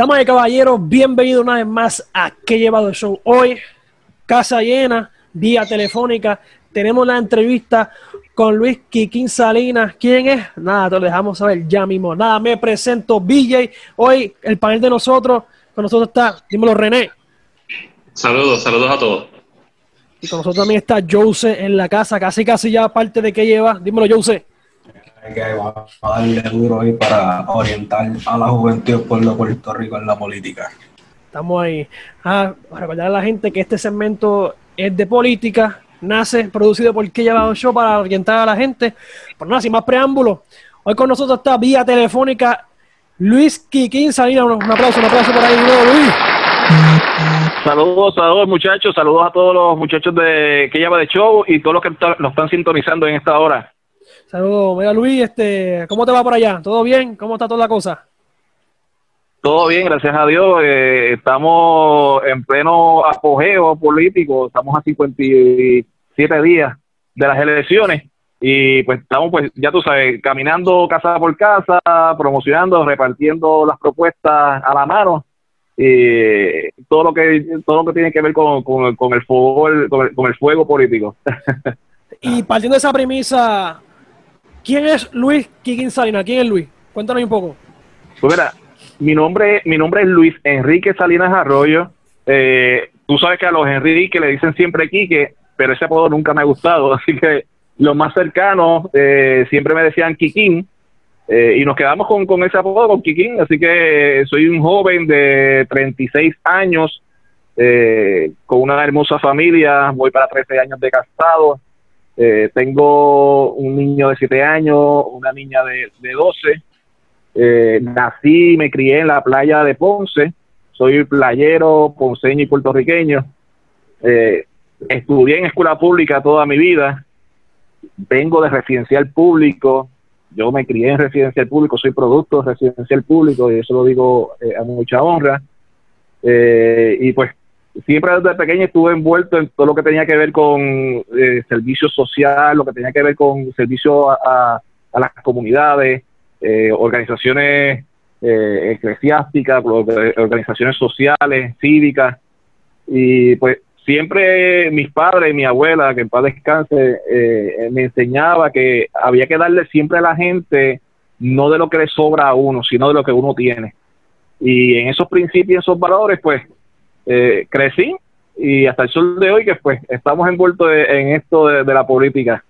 Damas y caballeros, bienvenidos una vez más a ¿Qué llevado el show? Hoy, casa llena, vía telefónica, tenemos la entrevista con Luis Quiquín Salinas. ¿Quién es? Nada, te lo dejamos saber ya mismo. Nada, me presento, BJ. Hoy, el panel de nosotros, con nosotros está, dímelo, René. Saludos, saludos a todos. Y con nosotros también está Jose en la casa, casi casi ya parte de qué lleva. Dímelo, Jose que va a darle duro ahí para orientar a la juventud del pueblo de Puerto Rico en la política. Estamos ahí. Ah, para recordar a la gente que este segmento es de política, nace producido por Que Llevado Show para orientar a la gente. Por nada, sin más preámbulos, hoy con nosotros está vía telefónica Luis Quiquín Salinas. Un aplauso, un aplauso por ahí, Luis. Saludos, saludos muchachos, saludos a todos los muchachos de que lleva de show y todos los que nos están sintonizando en esta hora. Saludos, mira Luis, este, ¿cómo te va por allá? ¿Todo bien? ¿Cómo está toda la cosa? Todo bien, gracias a Dios. Eh, estamos en pleno apogeo político, estamos a 57 días de las elecciones y pues estamos, pues ya tú sabes, caminando casa por casa, promocionando, repartiendo las propuestas a la mano y todo lo que todo lo que tiene que ver con, con, el, fuego, con el fuego político. y partiendo de esa premisa, ¿Quién es Luis Quiquín Salinas? ¿Quién es Luis? Cuéntanos un poco. Pues mira, mi nombre, mi nombre es Luis Enrique Salinas Arroyo. Eh, tú sabes que a los Enrique le dicen siempre Quique, pero ese apodo nunca me ha gustado, así que los más cercanos eh, siempre me decían Quiquín. Eh, y nos quedamos con, ese apodo, con Quiquín, así que soy un joven de 36 años, con una hermosa familia, voy para 13 años de casado, eh, tengo un niño de 7 años, una niña de, de 12. Eh, nací y me crié en la playa de Ponce. Soy playero, ponceño y puertorriqueño. Eh, estudié en escuela pública toda mi vida. Vengo de residencial público. Yo me crié en residencial público, soy producto de residencial público y eso lo digo a mucha honra. y pues siempre desde pequeño estuve envuelto en todo lo que tenía que ver con eh, servicio social, lo que tenía que ver con servicio a, las comunidades, eh, organizaciones eh, eclesiásticas, organizaciones sociales, cívicas. Y pues siempre mis padres mi abuela, que en paz descanse, me enseñaba que había que darle siempre a la gente no de lo que le sobra a uno, sino de lo que uno tiene. Y en esos principios, esos valores, pues eh, crecí y hasta el sol de hoy que pues estamos envueltos en esto de, la política.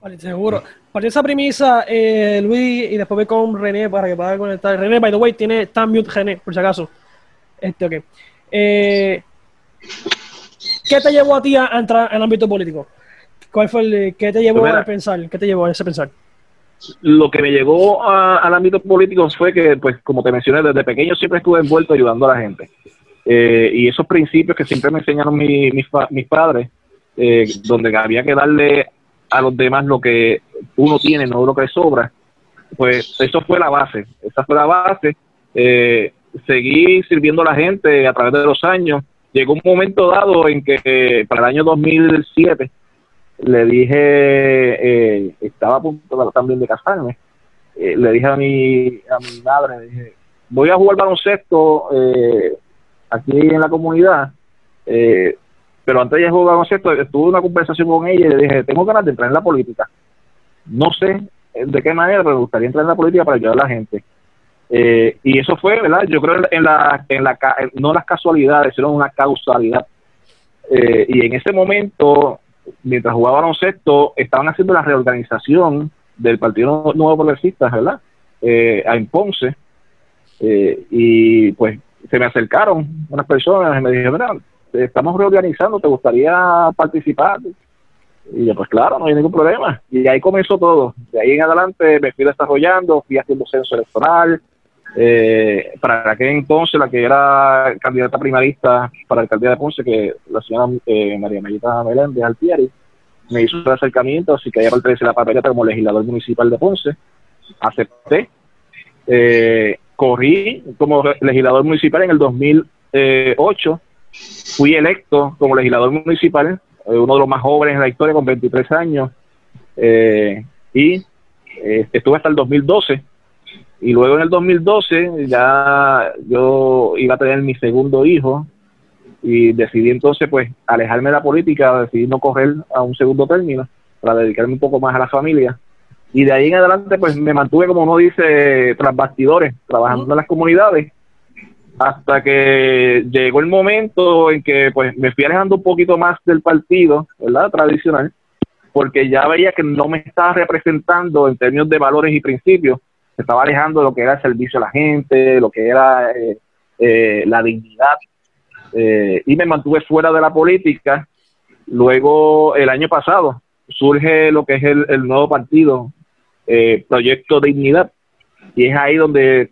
Vale, seguro. Para esa premisa, eh, Luis, y después voy con René para que pueda conectar. René, by the way, tiene tan mute René, por si acaso. Este, ok. Eh, ¿Qué te llevó a ti a entrar en el ámbito político? ¿Cuál fue el, ¿Qué te llevó a pensar? ¿Qué te llevó a ese pensar? Lo que me llegó al ámbito político fue que, pues, como te mencioné, desde pequeño siempre estuve envuelto ayudando a la gente. Eh, y esos principios que siempre me enseñaron mis padres, eh, donde había que darle a los demás lo que uno tiene, no lo que le sobra, pues eso fue la base, esa fue la base. Eh, seguí sirviendo a la gente a través de los años. Llegó un momento dado en que para el año 2007 le dije, estaba a punto también de casarme, le dije a mi, a mi madre, dije, voy a jugar baloncesto eh, aquí en la comunidad, eh, pero antes de jugar baloncesto, tuve una conversación con ella y le dije, tengo ganas de entrar en la política. No sé de qué manera, pero me gustaría entrar en la política para ayudar a la gente. Eh, y eso fue, ¿verdad? Yo creo en la, en la, no las casualidades, sino una causalidad. Eh, y en ese momento, mientras jugaba baloncesto, estaban haciendo la reorganización del Partido Nuevo Progresista, ¿verdad? Eh, en Ponce. y pues se me acercaron unas personas y me dijeron, estamos reorganizando, ¿te gustaría participar? Y yo, pues claro, no hay ningún problema. Y ahí comenzó todo. De ahí en adelante me fui desarrollando, fui haciendo censo electoral. Eh, para aquel entonces, la que era candidata primarista para la alcaldía de Ponce, que la señora eh, María Mayita Meléndez Altieri, me hizo el acercamiento, así que ella pertenece a la papeleta como legislador municipal de Ponce. Acepté. Eh, corrí como legislador municipal en el 2008, fui electo como legislador municipal, eh, uno de los más jóvenes en la historia con 23 años, eh, y eh, estuve hasta el 2012. y luego en el 2012 ya yo iba a tener mi segundo hijo y decidí entonces pues alejarme de la política, decidí no correr a un segundo término para dedicarme un poco más a la familia. Y de ahí en adelante pues me mantuve, como uno dice, tras bastidores, trabajando en las comunidades, hasta que llegó el momento en que pues me fui alejando un poquito más del partido, ¿verdad? Tradicional, porque ya veía que no me estaba representando en términos de valores y principios, estaba alejando de lo que era el servicio a la gente, lo que era eh, eh, la dignidad, eh, y me mantuve fuera de la política. Luego, el año pasado, surge lo que es el, nuevo partido, Proyecto Dignidad, y es ahí donde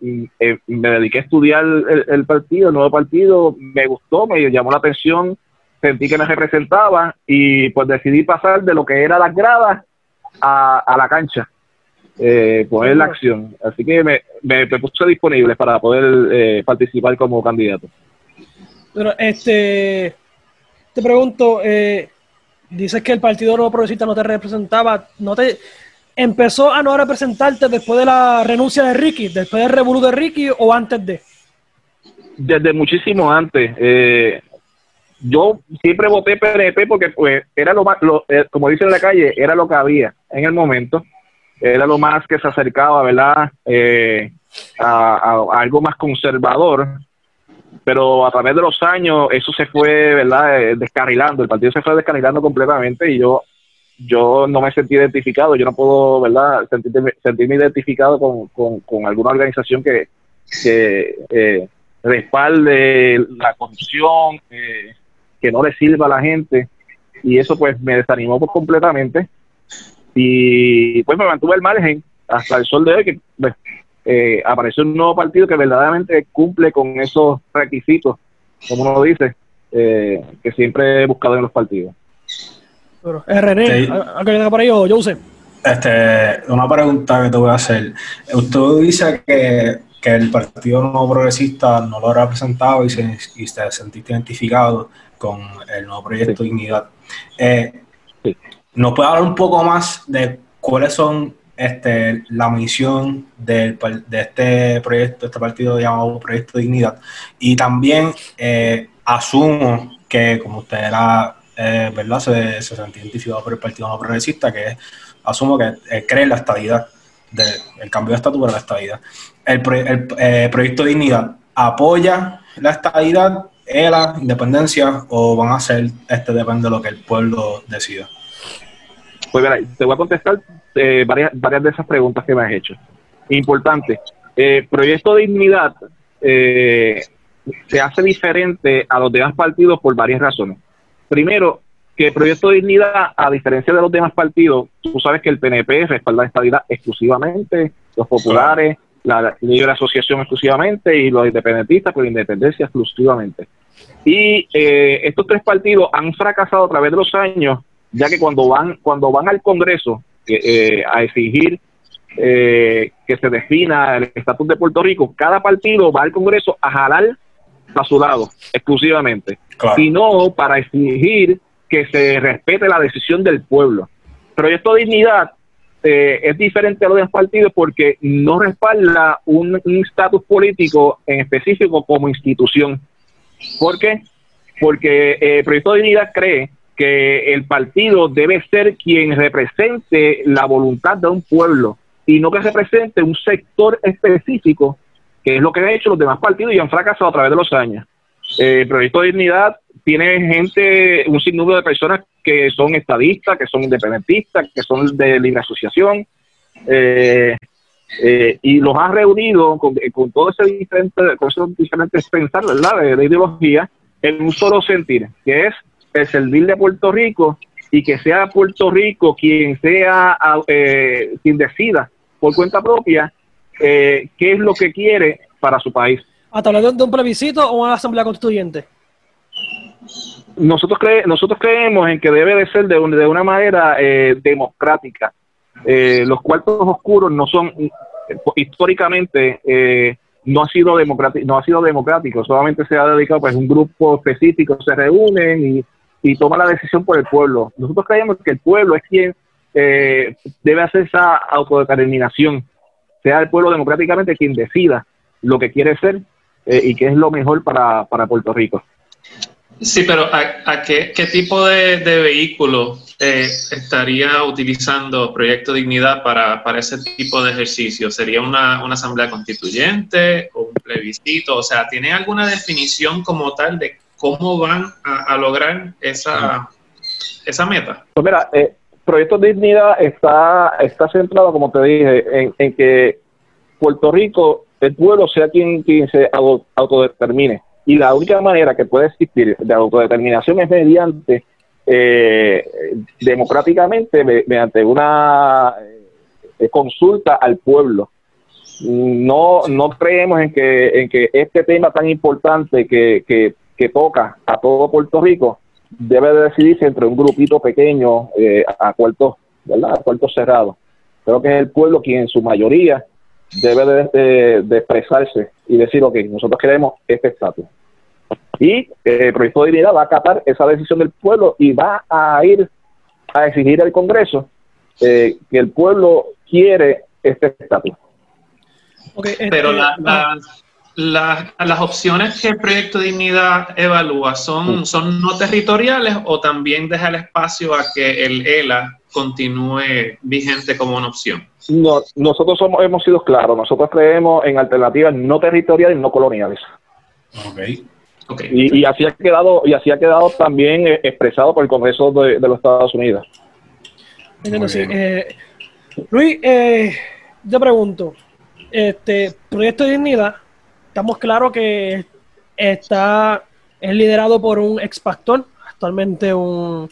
me dediqué a estudiar el, partido, el nuevo partido, me gustó, me llamó la atención, sentí que me representaba y pues decidí pasar de lo que era las gradas a, a la cancha eh, poner la acción. Así que me, me, puse disponible para poder eh, participar como candidato. Pero este, te pregunto, eh, dices que el Partido Nuevo Progresista no te representaba, no te empezó a no representarte después de la renuncia de Ricky, después del revolú de Ricky o antes de? Desde muchísimo antes. Eh, yo siempre voté PNP porque pues era lo más, eh, como dicen en la calle, era lo que había en el momento era lo más que se acercaba, ¿verdad? Eh, a, algo más conservador, pero a través de los años eso se fue, ¿verdad? Eh, descarrilando, el partido se fue descarrilando completamente y yo yo no me sentí identificado, yo no puedo, ¿verdad?, sentirme, sentirme identificado con, con, alguna organización que, que eh, respalde la corrupción, que no le sirva a la gente, y eso pues me desanimó pues, completamente y pues me mantuve al margen hasta el sol de hoy que pues, eh, apareció un nuevo partido que verdaderamente cumple con esos requisitos, como uno dice, eh, que siempre he buscado en los partidos. Pero, eh, René, ¿algo por ahí o Joseph? Este, una pregunta que te voy a hacer. Usted dice que, que el Partido Nuevo Progresista no lo ha representado y se, y se sentiste identificado con el nuevo proyecto Dignidad. Eh, ¿Nos puede hablar un poco más de cuáles son este, la misión de este proyecto, este partido llamado Proyecto Dignidad? Y también eh, asumo que, como usted era, eh, ¿verdad? Se, se sentía identificado por el Partido No Progresista, que asumo que eh, cree la estabilidad, el cambio de estatus de la estabilidad. El, el Proyecto Dignidad apoya la estabilidad, la independencia, o van a ser, este depende de lo que el pueblo decida. Pues te voy a contestar eh, varias, varias de esas preguntas que me has hecho. Importante. Eh, Proyecto Dignidad eh, se hace diferente a los demás partidos por varias razones. Primero, que el Proyecto Dignidad, a diferencia de los demás partidos, tú sabes que el PNP respalda la estabilidad exclusivamente, los populares, la libre asociación exclusivamente y los independentistas por independencia exclusivamente. Y eh, estos tres partidos han fracasado a través de los años ya que cuando van, cuando van al Congreso eh, a exigir eh, que se defina el estatus de Puerto Rico, cada partido va al Congreso a jalar a su lado exclusivamente, y no para exigir que se respete la decisión del pueblo. Proyecto Dignidad eh, es diferente a los demás partidos porque no respalda un estatus político en específico como institución. ¿Por qué? Porque eh, Proyecto Dignidad cree que el partido debe ser quien represente la voluntad de un pueblo y no que represente un sector específico, que es lo que han hecho los demás partidos y han fracasado a través de los años. Eh, el Proyecto de Dignidad tiene gente, un sinnúmero de personas que son estadistas, que son independentistas, que son de libre asociación, eh, eh, y los ha reunido con, con todo ese diferente, con esos diferentes pensar, ¿verdad?, de, de ideología, en un solo sentir, que es el servir de Puerto Rico y que sea Puerto Rico quien sea eh, quien decida por cuenta propia eh, qué es lo que quiere para su país. ¿A través de un plebiscito o una asamblea constituyente? Nosotros, cre nosotros creemos en que debe de ser de, de una manera eh, democrática. Eh, los cuartos oscuros no son históricamente no ha sido democrático, no ha sido democrático, solamente se ha dedicado pues un grupo específico, se reúnen y y toma la decisión por el pueblo. Nosotros creemos que el pueblo es quien eh, debe hacer esa autodeterminación. Sea el pueblo democráticamente quien decida lo que quiere ser eh, y qué es lo mejor para, para Puerto Rico. Sí, pero ¿a, qué, tipo de, vehículo eh, estaría utilizando Proyecto Dignidad para, ese tipo de ejercicio? ¿Sería una, asamblea constituyente o un plebiscito? O sea, ¿tiene alguna definición como tal de cómo van a, lograr esa, esa meta? Pues mira, eh, Proyecto Dignidad está, está centrado, como te dije, en, que Puerto Rico, el pueblo sea quien, quien se autodetermine y la única manera que puede existir de autodeterminación es mediante, eh, democráticamente, mediante una eh, consulta al pueblo. No, no creemos en que, en que este tema tan importante que, que, toca a todo Puerto Rico debe de decidirse entre un grupito pequeño eh, a cuartos, ¿verdad? A cuartos cerrados. Creo que es el pueblo quien en su mayoría debe de, de expresarse y decir, ok, nosotros queremos este estatus. Y eh, el proyecto de dignidad va a acatar esa decisión del pueblo y va a ir a exigir al Congreso eh, que el pueblo quiere este estatus. Pero las opciones que el proyecto de dignidad evalúa son, son no territoriales o también deja el espacio a que el ELA continúe vigente como una opción. No, nosotros somos, hemos sido claros, nosotros creemos en alternativas no territoriales y no coloniales. Okay. Y, así ha quedado y así ha quedado también eh, expresado por el Congreso de, los Estados Unidos. Eh, Luis, eh, yo pregunto, este proyecto de dignidad, estamos claros que está es liderado por un ex pastor, actualmente un,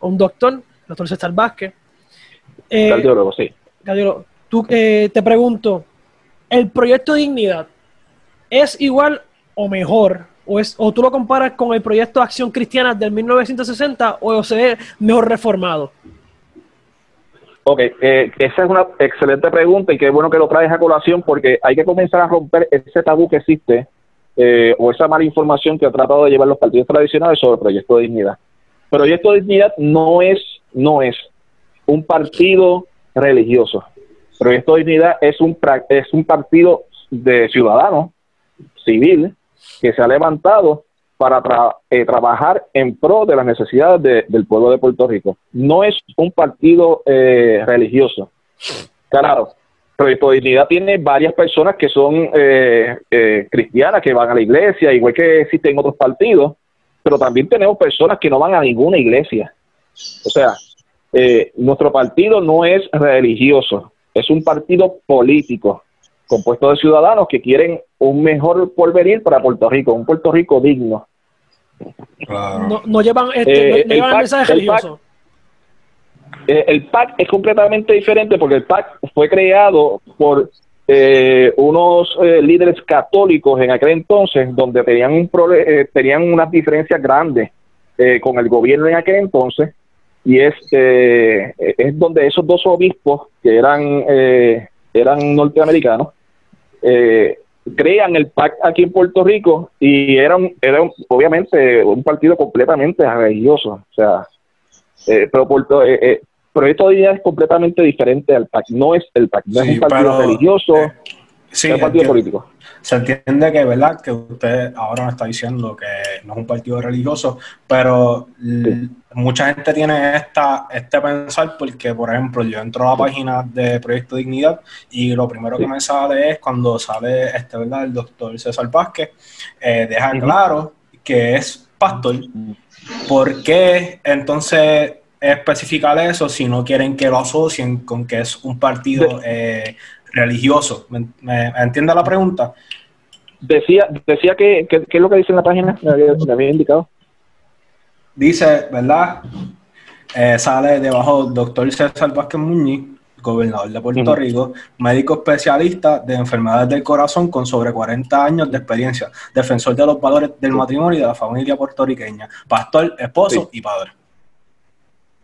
un doctor, doctor César Vázquez. Eh, cardiólogo, sí. Cardiólogo. Tú, te pregunto, ¿el proyecto dignidad es igual o mejor o, es, o tú lo comparas con el proyecto Acción Cristiana del 1960 o se ve mejor reformado? Ok, eh, esa es una excelente pregunta y qué bueno que lo traes a colación porque hay que comenzar a romper ese tabú que existe eh, o esa mala información que ha tratado de llevar los partidos tradicionales sobre el proyecto de dignidad. Proyecto de dignidad no es, no es un partido religioso. El proyecto de dignidad es un, es un partido de ciudadanos, civil, que se ha levantado para eh, trabajar en pro de las necesidades del pueblo de Puerto Rico. No es un partido eh, religioso. Claro, Proyecto Dignidad tiene varias personas que son eh, cristianas, que van a la iglesia, igual que existen otros partidos, pero también tenemos personas que no van a ninguna iglesia. O sea, nuestro partido no es religioso, es un partido político compuesto de ciudadanos que quieren un mejor porvenir para Puerto Rico, un Puerto Rico digno. No, llevan, este, eh, el mensaje religioso. Eh, el PAC es completamente diferente porque el PAC fue creado por eh, unos líderes católicos en aquel entonces donde tenían, un tenían unas diferencias grandes con el gobierno en aquel entonces y es, es donde esos dos obispos que eran eran norteamericanos, eh, crean el PAC aquí en Puerto Rico y era, era obviamente un partido completamente religioso. O sea, eh, pero Puerto, eh, eh Proyecto de es completamente diferente al PAC. No es el PAC, no es un partido religioso, es un partido político se entiende que, ¿verdad? Que usted ahora me está diciendo que no es un partido religioso, pero mucha gente tiene esta, este pensar porque, por ejemplo, yo entro a la página de Proyecto Dignidad y lo primero que me sale es cuando sale, este, ¿verdad? El doctor César Vázquez, eh, deja claro que es pastor. ¿Por qué entonces especificar eso si no quieren que lo asocien con que es un partido eh, religioso. ¿Me, entiende la pregunta? Decía, decía que, ¿qué es lo que dice en la página? Me había, indicado. Dice, ¿verdad? Eh, sale debajo doctor César Vázquez Muñiz, gobernador de Puerto Rico, médico especialista de enfermedades del corazón con sobre 40 años de experiencia, defensor de los valores del matrimonio y de la familia puertorriqueña, pastor, esposo y padre.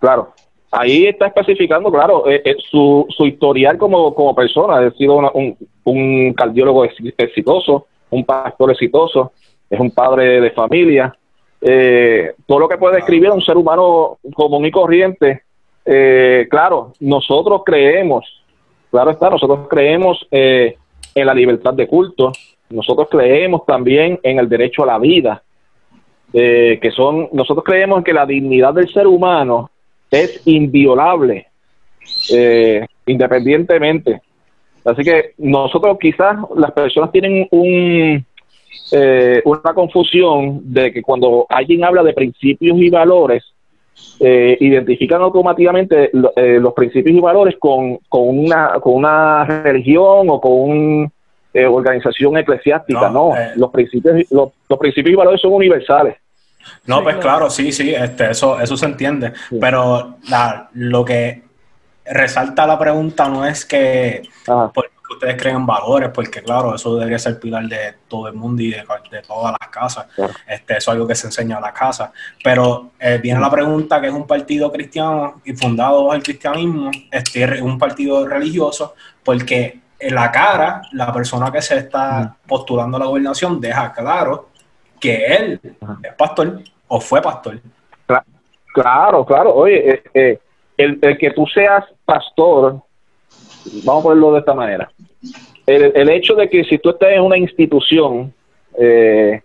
Claro, ahí está especificando, claro, eh, eh, su, su historial como, como persona. Ha sido un, un cardiólogo exitoso, un pastor exitoso, es un padre de familia. Eh, todo lo que puede describir un ser humano común y corriente. claro, nosotros creemos claro está, nosotros creemos eh, en la libertad de culto, nosotros creemos también en el derecho a la vida, que son, nosotros creemos que la dignidad del ser humano es inviolable, eh, independientemente. Así que nosotros quizás las personas tienen un, eh, una confusión de que cuando alguien habla de principios y valores, eh, identifican automáticamente eh, los principios y valores con, con, una, con una religión o con una organización eclesiástica. No, los, principios, los, los, principios y valores son universales. No, pues claro, sí, sí, este, eso, eso se entiende. Pero la, lo que resalta la pregunta no es que ustedes creen en valores, porque claro, eso debería ser pilar de todo el mundo y de, todas las casas. Este, eso es algo que se enseña en la casa. Pero eh, viene la pregunta que es un partido cristiano y fundado bajo el cristianismo, este, un partido religioso, porque en la cara, la persona que se está postulando a la gobernación deja claro que él es pastor o fue pastor. Claro, claro. Oye, eh, eh, el, el que tú seas pastor vamos a ponerlo de esta manera. El, hecho de que si tú estás en una institución eh,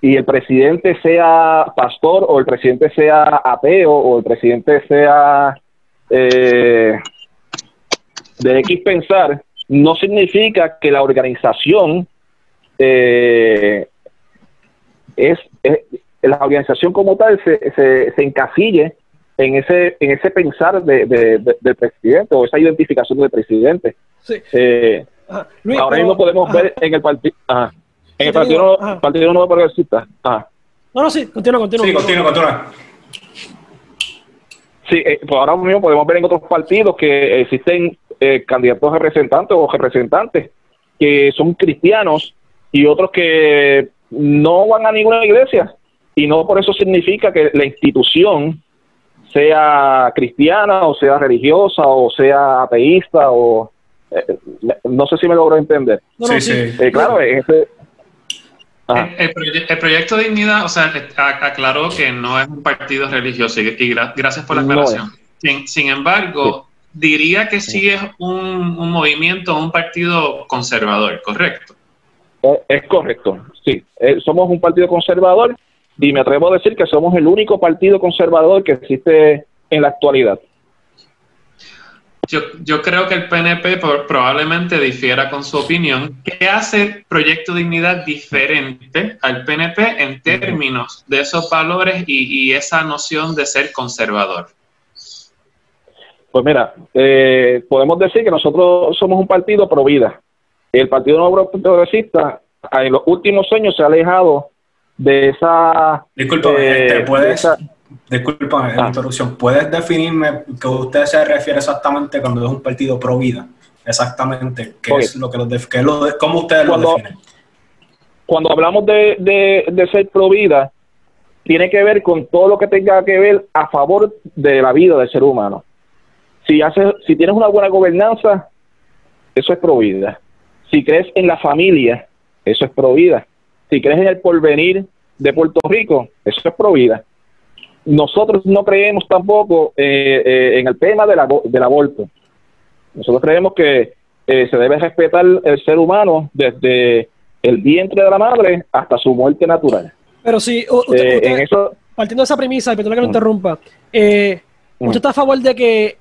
y el presidente sea pastor o el presidente sea ateo o el presidente sea eh, de X pensar, no significa que la organización eh, es, la organización como tal se, se, se encasille en ese en ese pensar de, del presidente o esa identificación del presidente. Sí. Eh, ahora mismo podemos ver en el partido en el partido, no, partido nuevo progresista. No, no, sí, continúa, continúa. Sí, continúa, continúa. Sí, eh, pues ahora mismo podemos ver en otros partidos que existen eh, candidatos representantes o representantes que son cristianos y otros que no van a ninguna iglesia y no por eso significa que la institución sea cristiana o sea religiosa o sea ateísta o eh, no sé si me logro entender. sí, sí. Eh, claro, el, proyecto de Dignidad, o sea, aclaró que no es un partido religioso y, gracias por la aclaración. sin, embargo, diría que sí es un, un movimiento, un partido conservador, ¿correcto? Eh, es correcto, sí. somos un partido conservador y me atrevo a decir que somos el único partido conservador que existe en la actualidad. Yo, yo creo que el PNP probablemente difiera con su opinión. ¿Qué hace Proyecto Dignidad diferente al PNP en términos de esos valores y, esa noción de ser conservador? Pues mira, eh, podemos decir que nosotros somos un partido pro vida. El Partido Nuevo Progresista en los últimos años se ha alejado de esa... Disculpa, eh, este, ¿puedes, disculpa la ah. interrupción, ¿puedes definirme que usted se refiere exactamente cuando es un partido pro vida? Exactamente, ¿qué es lo que lo, que lo ¿cómo ustedes lo definen? Cuando hablamos de, de, ser pro vida, tiene que ver con todo lo que tenga que ver a favor de la vida del ser humano. Si, haces, si tienes una buena gobernanza, eso es pro vida. Si crees en la familia, eso es pro vida si crees en el porvenir de Puerto Rico, eso es pro vida. Nosotros no creemos tampoco eh, eh, en el tema de la, del aborto. Nosotros creemos que eh, se debe respetar el ser humano desde el vientre de la madre hasta su muerte natural. Pero si usted, partiendo de esa premisa, y perdón que lo interrumpa, ¿usted está a favor de que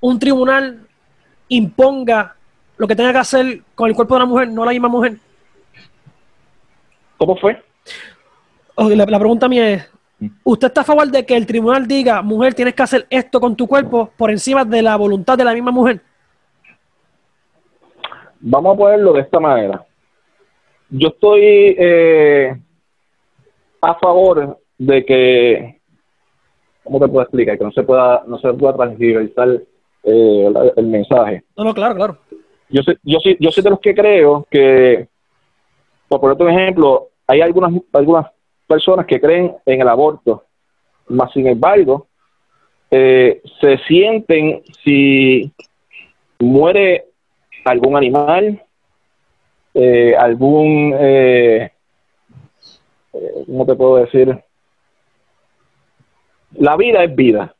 un tribunal imponga lo que tenga que hacer con el cuerpo de una mujer, no la misma mujer? ¿Cómo fue? la, pregunta mía es, ¿usted está a favor de que el tribunal diga, mujer, tienes que hacer esto con tu cuerpo por encima de la voluntad de la misma mujer? Vamos a ponerlo de esta manera. Yo estoy eh, a favor de que, ¿cómo te puedo explicar? Que no se pueda, no se pueda transgiversar eh, el, mensaje. No, no, claro, claro. Yo sé, yo, soy, yo soy de los que creo que por poner otro ejemplo, hay algunas, algunas personas que creen en el aborto, más sin embargo, eh, se sienten si muere algún animal, eh, algún, eh, ¿cómo te puedo decir? La vida es vida.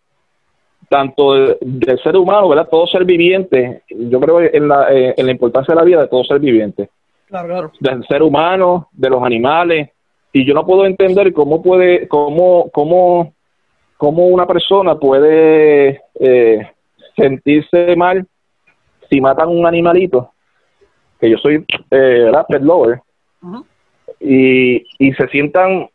Tanto del, ser humano, ¿verdad? Todo ser viviente, yo creo en la, eh, en la importancia de la vida de todo ser viviente. Claro, claro. Del ser humano, de los animales, y yo no puedo entender cómo puede, cómo, cómo, cómo una persona puede eh, sentirse mal si matan un animalito, que yo soy eh, pet lover, y, y se sientan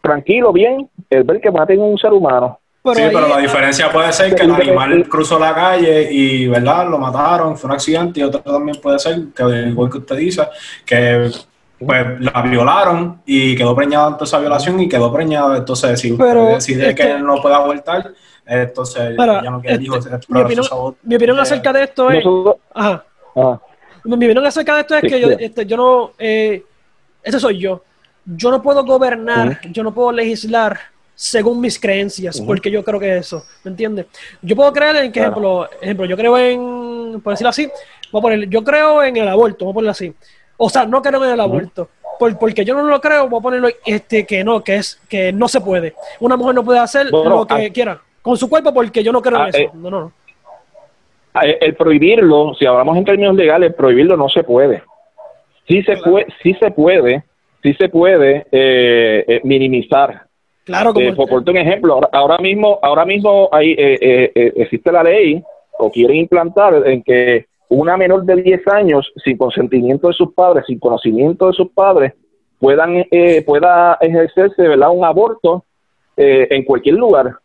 tranquilo, bien, el ver que maten a un ser humano. Sí, pero la diferencia puede ser que el animal cruzó la calle y, ¿verdad? Lo mataron, fue un accidente, y otro también puede ser, que igual que usted dice, que pues la violaron y quedó preñada ante esa violación y quedó preñada, entonces si pero decide que, no puede abortar, entonces ya no quiere este, mi, opinión, mi opinión acerca de esto es... ajá, Mi opinión acerca de esto es que yo, este, yo no... Eh, ese soy yo. Yo no puedo gobernar, yo no puedo legislar según mis creencias, porque yo creo que eso, ¿me entiendes? Yo puedo creer en, que, ejemplo, ejemplo, yo creo en, por decirlo así, voy a poner, yo creo en el aborto, voy a ponerlo así. O sea, no creo en el aborto. porque yo no lo creo, voy a ponerlo este que no, que es que no se puede. Una mujer no puede hacer lo que ah. quiera con su cuerpo porque yo no creo en ah, eso. Eh, no, no. Ah, el prohibirlo, si hablamos en términos legales, prohibirlo no se puede. Sí se puede, sí se puede, sí se puede eh, eh, minimizar. Claro, como eh, por, un ejemplo, ahora, mismo, ahora mismo hay, existe la ley o quieren implantar en que una menor de 10 años sin consentimiento de sus padres, sin conocimiento de sus padres, puedan pueda ejercerse ¿verdad? un aborto en cualquier lugar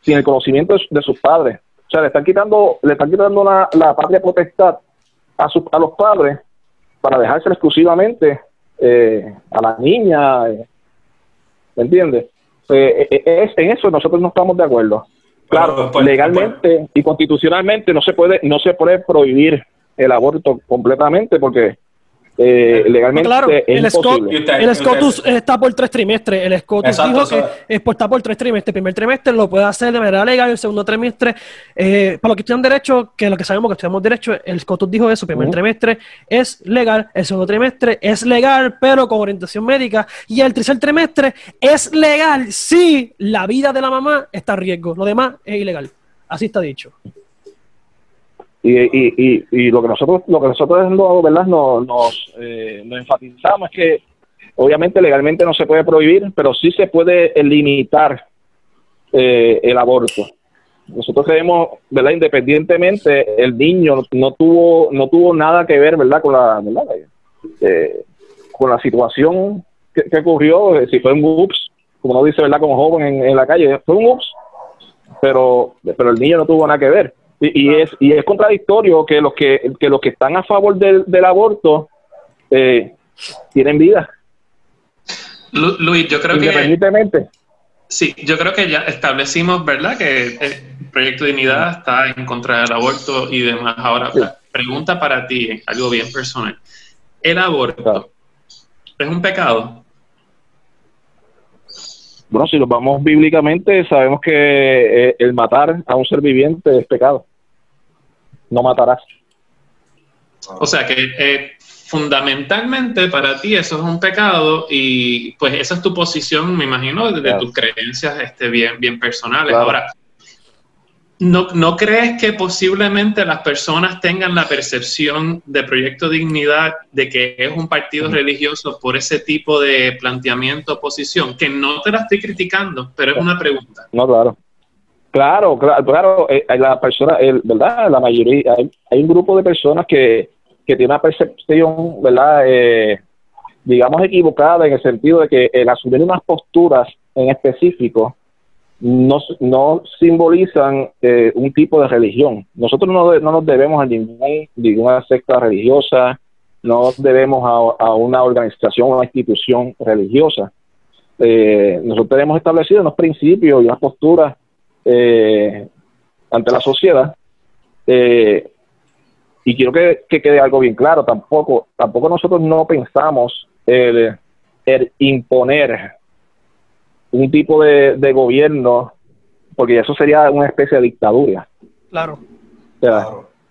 sin el conocimiento de, sus padres. O sea, le están quitando, le están quitando la, la patria potestad a, sus a los padres para dejárselo exclusivamente eh, a la niña, eh, ¿me entiendes? Eh, es, en eso nosotros no estamos de acuerdo. Claro, pues, legalmente y constitucionalmente no se puede no se puede prohibir el aborto completamente porque eh, legalmente claro, el, SCOTUS está por tres trimestres. El SCOTUS dijo que está por tres trimestres. El primer trimestre lo puede hacer de manera legal. El segundo trimestre, eh, para los que estudian derecho, que lo que sabemos que estudiamos derecho, el SCOTUS dijo eso. El primer trimestre es legal. El segundo trimestre es legal, pero con orientación médica. Y el tercer trimestre es legal si la vida de la mamá está en riesgo. Lo demás es ilegal. Así está dicho. Y, y, y, lo que nosotros lo que nosotros verdad nos, eh, nos, enfatizamos es que obviamente legalmente no se puede prohibir pero sí se puede limitar eh, el aborto. Nosotros creemos verdad independientemente el niño no tuvo no tuvo nada que ver verdad con la eh, con la situación que, ocurrió si fue un ups como no dice verdad como joven en, en la calle fue un ups pero pero el niño no tuvo nada que ver y, es, y es contradictorio que los que, que los que están a favor del, del aborto eh, tienen vida. Luis, yo creo Independientemente. que. Sí, yo creo que ya establecimos, ¿verdad?, que el Proyecto de Dignidad está en contra del aborto y demás. Ahora, pregunta para ti, algo bien personal. ¿El aborto es un pecado? Bueno, si lo vamos bíblicamente, sabemos que eh, el matar a un ser viviente es pecado. No matarás. O sea que eh, fundamentalmente para ti eso es un pecado y pues esa es tu posición, me imagino, de, tus creencias este, bien, bien personales. Ahora, ¿No, ¿No crees que posiblemente las personas tengan la percepción de Proyecto Dignidad de que es un partido religioso por ese tipo de planteamiento o posición? Que no te la estoy criticando, pero es una pregunta. No, claro. Claro, claro, claro. Eh, la persona, ¿verdad? La mayoría, hay, un grupo de personas que, que tiene una percepción, ¿verdad? Eh, digamos equivocada en el sentido de que el asumir unas posturas en específico no, no simbolizan eh, un tipo de religión. Nosotros no, no nos debemos a ninguna secta religiosa, no debemos a, una organización o una institución religiosa. Eh, nosotros tenemos establecido unos principios y unas posturas eh, ante la sociedad. y quiero que, quede algo bien claro, tampoco, tampoco nosotros no pensamos el, el imponer un tipo de, gobierno, porque eso sería una especie de dictadura. Claro.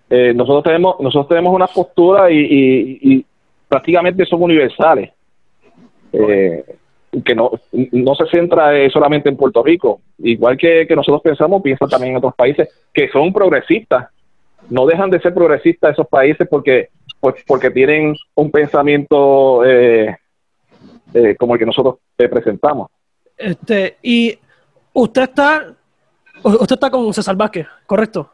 Eh, nosotros tenemos nosotros tenemos una postura y, prácticamente son universales. Eh, que no, no se centra eh, solamente en Puerto Rico. Igual que, que nosotros pensamos, piensa también en otros países que son progresistas. No dejan de ser progresistas esos países porque, pues, porque tienen un pensamiento eh, eh, como el que nosotros presentamos. Este, y usted está, usted está con César Vázquez, ¿correcto?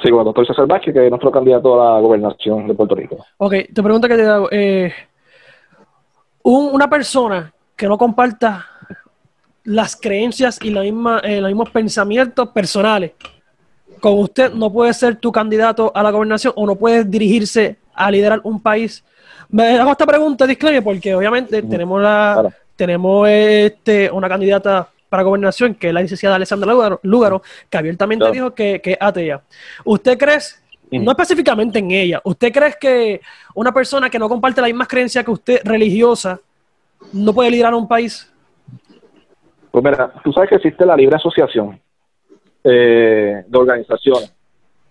Sí, con el doctor César Vázquez, que es nuestro candidato a la gobernación de Puerto Rico. Ok, te pregunta que te hago. Eh, una persona que no comparta las creencias y la misma, eh, los mismos pensamientos personales, con usted no puede ser tu candidato a la gobernación o no puede dirigirse a liderar un país. Me hago esta pregunta, disclaimer, porque obviamente tenemos la tenemos este, una candidata para gobernación, que es la licenciada Alessandra Lúgaro, que abiertamente dijo que, que es atea. ¿Usted cree, no específicamente en ella, ¿usted cree que una persona que no comparte la misma creencia que usted, religiosa, no puede liderar un país? Pues mira, tú sabes que existe la libre asociación eh, de organizaciones.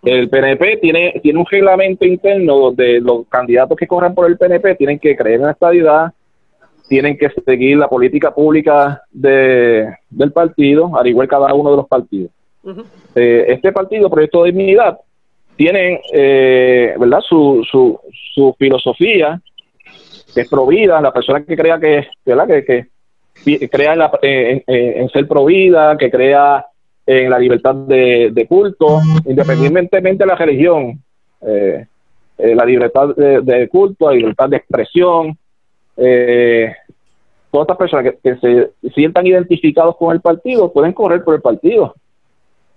El PNP tiene, tiene un reglamento interno donde los candidatos que corren por el PNP tienen que creer en la estabilidad, tienen que seguir la política pública de, del partido, al igual cada uno de los partidos. Eh, este partido, Proyecto de Dignidad, tienen eh, ¿verdad? Su, su, su filosofía, que es provida, la persona que crea que, ¿verdad? que, que crea en, ser provida, que crea en la libertad de, culto, independientemente de la religión, eh, la libertad de, culto, la libertad de expresión, eh, todas estas personas que, se sientan identificados con el partido pueden correr por el partido.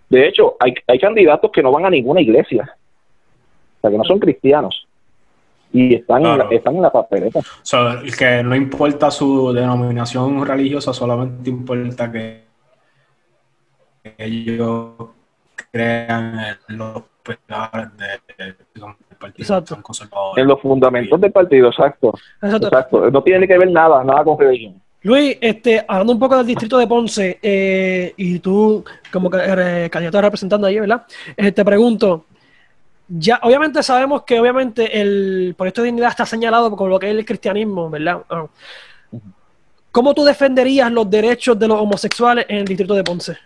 De hecho, hay, hay candidatos que no van a ninguna iglesia, o sea, que no son cristianos y están, en, la, están en la papeleta. O sea, que no importa su denominación religiosa, solamente importa que ellos crean en los pilares de, Exacto. En los fundamentos del partido, exacto. exacto. No tiene que ver nada, nada con religión. Luis, este, hablando un poco del distrito de Ponce, eh, y tú como candidato representando ahí, ¿verdad? Eh, te pregunto, ya obviamente sabemos que obviamente el proyecto de dignidad está señalado con lo que es el cristianismo, ¿verdad? Ah. ¿Cómo tú defenderías los derechos de los homosexuales en el distrito de Ponce?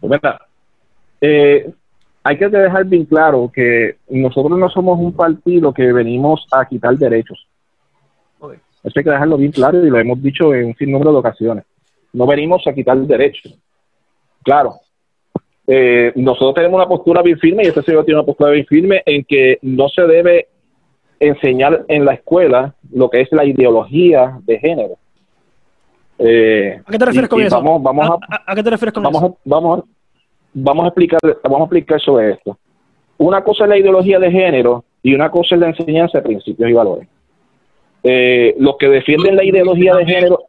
Pues verdad, eh, hay que dejar bien claro que nosotros no somos un partido que venimos a quitar derechos. Eso hay que dejarlo bien claro y lo hemos dicho en un sinnúmero de ocasiones. No venimos a quitar derechos. Claro, eh, nosotros tenemos una postura bien firme y este señor tiene una postura bien firme en que no se debe enseñar en la escuela lo que es la ideología de género. Eh, ¿A qué te refieres con eso? ¿A, qué te refieres con eso? Vamos a, vamos a explicar, vamos a explicar sobre esto. Una cosa es la ideología de género y una cosa es la enseñanza de principios y valores. Eh, los que defienden la ideología de género.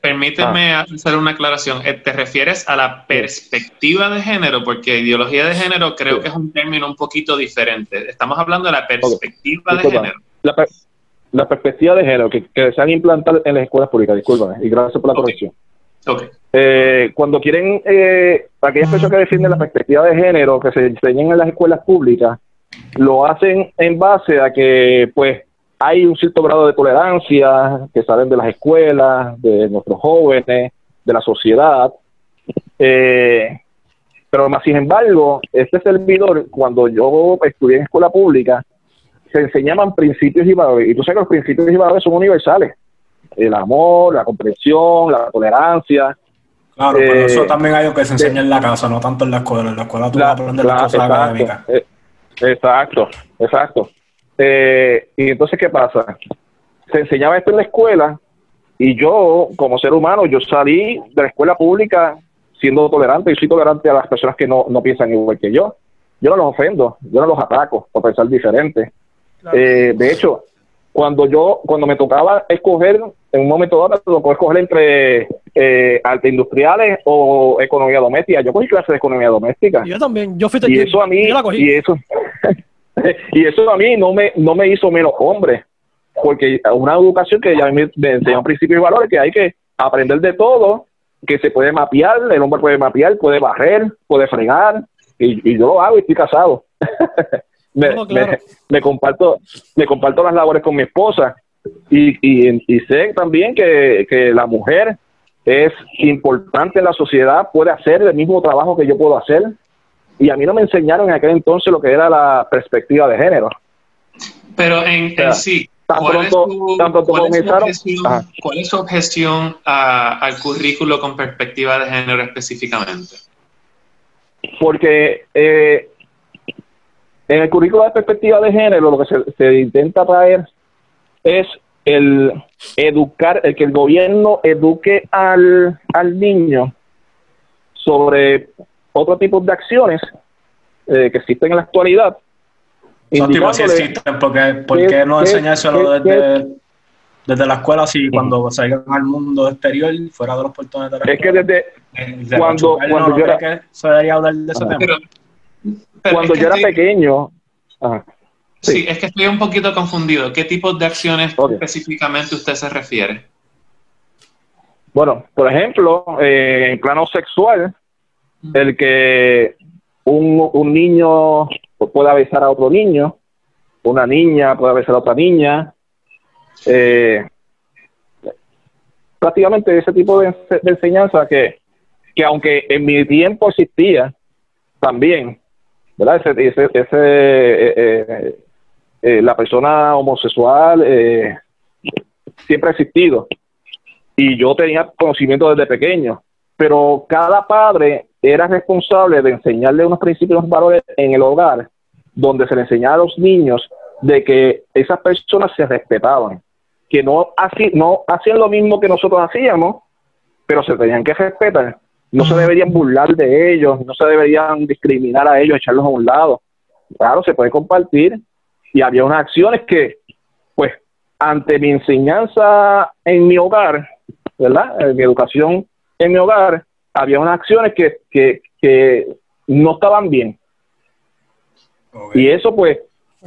permíteme ah. hacer una aclaración. Eh, ¿Te refieres a la perspectiva de género? Porque ideología de género creo que es un término un poquito diferente. Estamos hablando de la perspectiva de género. La, perspectiva de género que, que, se han implantado en las escuelas públicas, discúlpame, y gracias por la corrección. Eh, cuando quieren, eh, aquellas personas que defienden la perspectiva de género que se enseñan en las escuelas públicas, lo hacen en base a que, pues, hay un cierto grado de tolerancia que salen de las escuelas, de nuestros jóvenes, de la sociedad. Eh, pero más sin embargo, este servidor, cuando yo estudié en escuela pública, se enseñaban principios y valores. Y tú sabes que los principios y valores son universales el amor, la comprensión, la tolerancia. Claro, pero eso eh, también hay algo que se enseña en la casa, no tanto en la escuela. En la escuela tú vas a aprender las cosas académicas. Eh, exacto, exacto. Eh, y entonces, ¿qué pasa? Se enseñaba esto en la escuela y yo, como ser humano, yo salí de la escuela pública siendo tolerante y soy tolerante a las personas que no, no piensan igual que yo. Yo no los ofendo, yo no los ataco por pensar diferente. de hecho, cuando yo, cuando me tocaba escoger, en un momento dado me tocó escoger entre eh, arte industriales o economía doméstica. Yo cogí clases de economía doméstica. Yo también, yo fui y eso a mí, y eso, y eso a mí no me, no me hizo menos hombre, porque una educación que ya me, me enseñó principios y valores que hay que aprender de todo, que se puede mapear, el hombre puede mapear, puede barrer, puede fregar, y, y yo lo hago y estoy casado. me, me, comparto me comparto las labores con mi esposa Y, y, y sé también que, que la mujer es importante en la sociedad, puede hacer el mismo trabajo que yo puedo hacer. Y a mí no me enseñaron en aquel entonces lo que era la perspectiva de género. Pero en, en sí, ¿cuál, es tu, cuál, es objeción, ¿cuál es su objeción a, al currículo con perspectiva de género específicamente? Porque eh, en el currículo de perspectiva de género lo que se, se intenta traer es el educar, el que el gobierno eduque al, al niño sobre otro tipo de acciones eh, que existen en la actualidad. Son tipos si existen, porque ¿por qué no enseñárselo desde, desde la escuela si cuando salgan al mundo exterior, fuera de los portones de la Es que desde, desde cuando, cuando no, yo era, que se debería hablar de ese tema. Pero, pero cuando es yo que era sí, pequeño, ajá, sí, sí. es que estoy un poquito confundido. ¿Qué tipos de acciones específicamente usted se refiere? Bueno, por ejemplo, eh, en plano sexual, el que un, un niño pueda besar a otro niño, una niña pueda besar a otra niña, eh, prácticamente ese tipo de, de enseñanza que, que aunque en mi tiempo existía también, ¿verdad? Ese, eh, eh, eh, la persona homosexual siempre ha existido y yo tenía conocimiento desde pequeño, pero cada padre era responsable de enseñarle unos principios, unos valores en el hogar, donde se le enseñaba a los niños de que esas personas se respetaban, que no, así, no hacían lo mismo que nosotros hacíamos, pero se tenían que respetar. No se deberían burlar de ellos, no se deberían discriminar a ellos, echarlos a un lado. Claro, se puede compartir y había unas acciones que, pues, ante mi enseñanza en mi hogar, ¿verdad? En mi educación en mi hogar, había unas acciones que, que, que no estaban bien. Y eso, pues,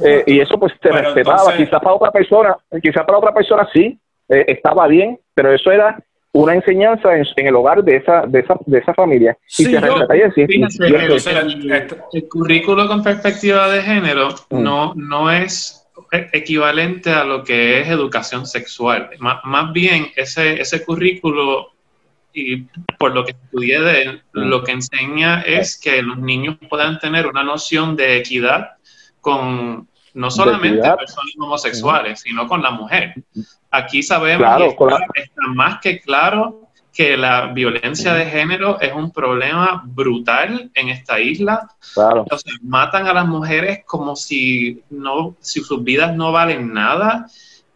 eh, y eso pues se respetaba. entonces- Quizás para otra persona, quizás para otra persona sí, eh, estaba bien, pero eso era una enseñanza en, en el hogar de esa, de esa, de esa familia. Y se yo- el, currículo con perspectiva de género Mm. no, no es e- equivalente a lo que es educación sexual. Má- más bien, ese, ese currículo, y por lo que estudié de él, Mm. lo que enseña es que los niños puedan tener una noción de equidad con no solamente personas homosexuales, sino con la mujer. Aquí sabemos Claro, y está, la- está más que claro que la violencia de género es un problema brutal en esta isla. claro, O sea, matan a las mujeres como si no, si sus vidas no valen nada.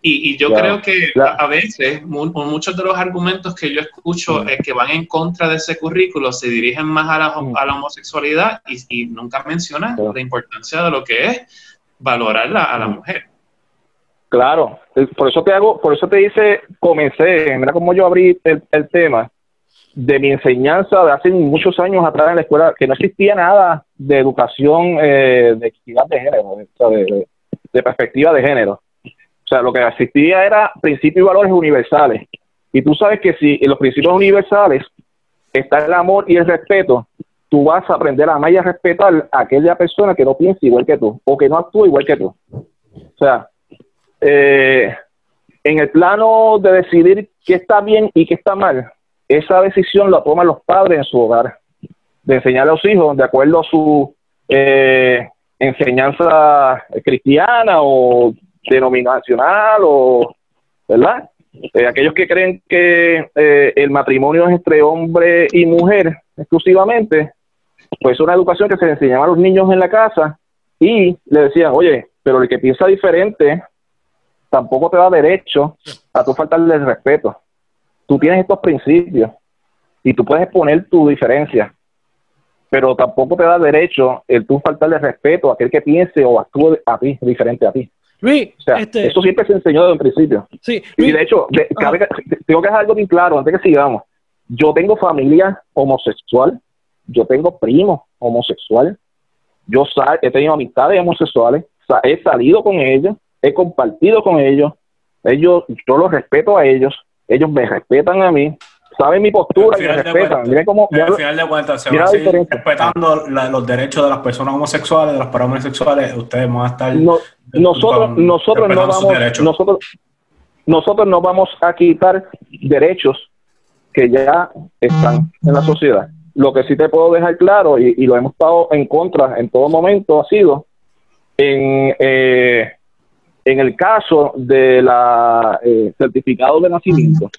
Y, y yo Claro, creo que claro. a, veces mu- muchos de los argumentos que yo escucho eh, que van en contra de ese currículo se dirigen más a la, Mm. a la homosexualidad y, y nunca mencionan Claro. la importancia de lo que es valorar la- a la Mm. mujer. Claro. Por eso te hago, por eso te dice, comencé, mira cómo yo abrí el, el tema de mi enseñanza de hace muchos años atrás en la escuela, que no existía nada de educación eh, de equidad de género, de, de- de perspectiva de género. O sea, lo que existía era principios y valores universales. Y tú sabes que si en los principios universales está el amor y el respeto, tú vas a aprender a amar y a respetar a aquella persona que no piensa igual que tú o que no actúa igual que tú. O sea, eh, en el plano de decidir qué está bien y qué está mal, esa decisión la toman los padres en su hogar, de enseñar a los hijos de acuerdo a su eh, enseñanza cristiana o denominacional o, ¿verdad? Eh, aquellos que creen que eh, el matrimonio es entre hombre y mujer exclusivamente, pues es una educación que se le enseñaba a los niños en la casa y le decían, oye, pero el que piensa diferente tampoco te da derecho a tú faltarle el respeto. Tú tienes estos principios y tú puedes exponer tu diferencia, pero tampoco te da derecho el tú faltarle respeto a aquel que piense o actúe a ti, diferente a ti. Luis, O sea, este, eso siempre se enseñó desde un principio. sí, Y de hecho, de- cabe que- tengo que dejar algo bien claro antes que sigamos. Yo tengo familia homosexual, yo tengo primos homosexuales, yo sal- he tenido amistades homosexuales, he salido con ellos, he compartido con ellos, ellos, yo los respeto a ellos, ellos me respetan a mí, saben mi postura y me respetan. Miren cómo, al final de cuentas, se mira respetando la- los derechos de las personas homosexuales, de las parejas homosexuales. Ustedes van a estar. no- nosotros, con- nosotros no vamos, nosotros, nosotros no vamos a quitar derechos que ya están en la sociedad. Lo que sí te puedo dejar claro, y, lo hemos estado en contra en todo momento, ha sido en, eh, en el caso de la eh, certificado de nacimiento.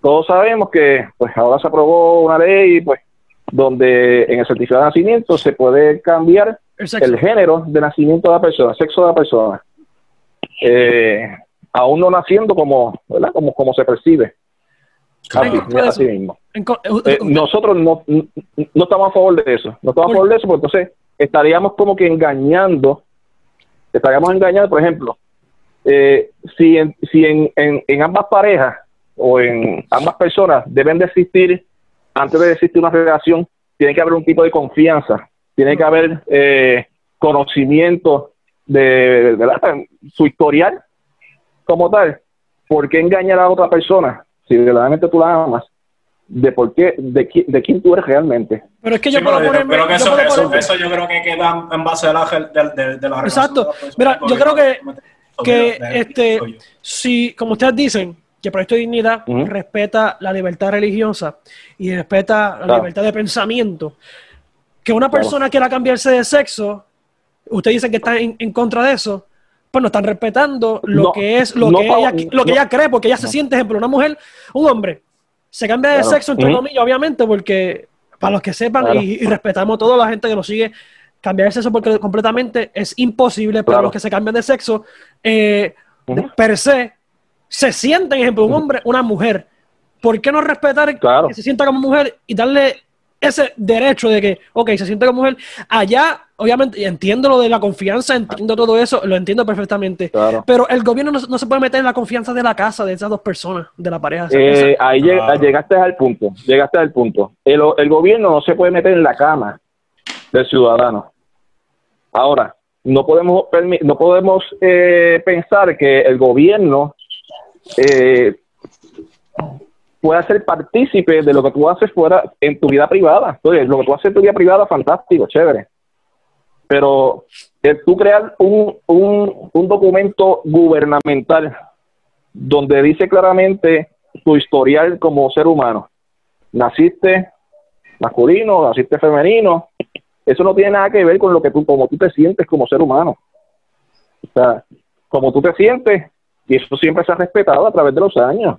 Todos sabemos que pues ahora se aprobó una ley pues donde en el certificado de nacimiento se puede cambiar el, género de nacimiento de la persona, el sexo de la persona. Eh, aún no naciendo como, ¿verdad? como, como se percibe. Así, mismo. Eh, nosotros no, no estamos a favor de eso. No estamos a favor de eso, porque entonces estaríamos como que engañando, estaríamos engañando, por ejemplo, eh, si, en, si en, en, ambas parejas o en ambas personas deben de existir, antes de existir una relación, tiene que haber un tipo de confianza, tiene que haber eh, conocimiento de, de, su historial como tal. ¿Por qué engañar a otra persona? si verdaderamente tú la amas, de por qué, de, de quién tú eres realmente. Pero es que yo puedo ponerme... Pero que eso, eso, yo creo que queda en base a la, de, de, la Exacto. Mira, yo creo que, que este, si, como ustedes dicen, que el Proyecto de Dignidad respeta la libertad religiosa y respeta la libertad de pensamiento, que una persona quiera cambiarse de sexo, usted dice que está en, en contra de eso, pues no están respetando lo que es lo, que, ella, lo que ella cree, porque ella se siente, ejemplo, una mujer, un hombre, se cambia de sexo, entre comillas, obviamente, porque para los que sepan y, respetamos a toda la gente que nos sigue, cambiar de sexo porque completamente es imposible para los que se cambian de sexo, eh, per se, se sienten, ejemplo, un hombre, una mujer. ¿Por qué no respetar que se sienta como mujer y darle ese derecho de que, ok, se siente como mujer. Allá, obviamente, entiendo lo de la confianza, entiendo todo eso, lo entiendo perfectamente. Pero el gobierno no, se puede meter en la confianza de la casa de esas dos personas, de la pareja. Eh, ahí llegaste al punto, llegaste al punto. El, el, gobierno no se puede meter en la cama del ciudadano. Ahora, no podemos, no podemos eh, pensar que el gobierno eh, pueda ser partícipe de lo que tú haces fuera en tu vida privada. Entonces, lo que tú haces en tu vida privada, fantástico, chévere. Pero el tú crear un, un, un documento gubernamental donde dice claramente tu historial como ser humano. Naciste masculino, naciste femenino. Eso no tiene nada que ver con lo que tú, como tú te sientes como ser humano. O sea, como tú te sientes, y eso siempre se ha respetado a través de los años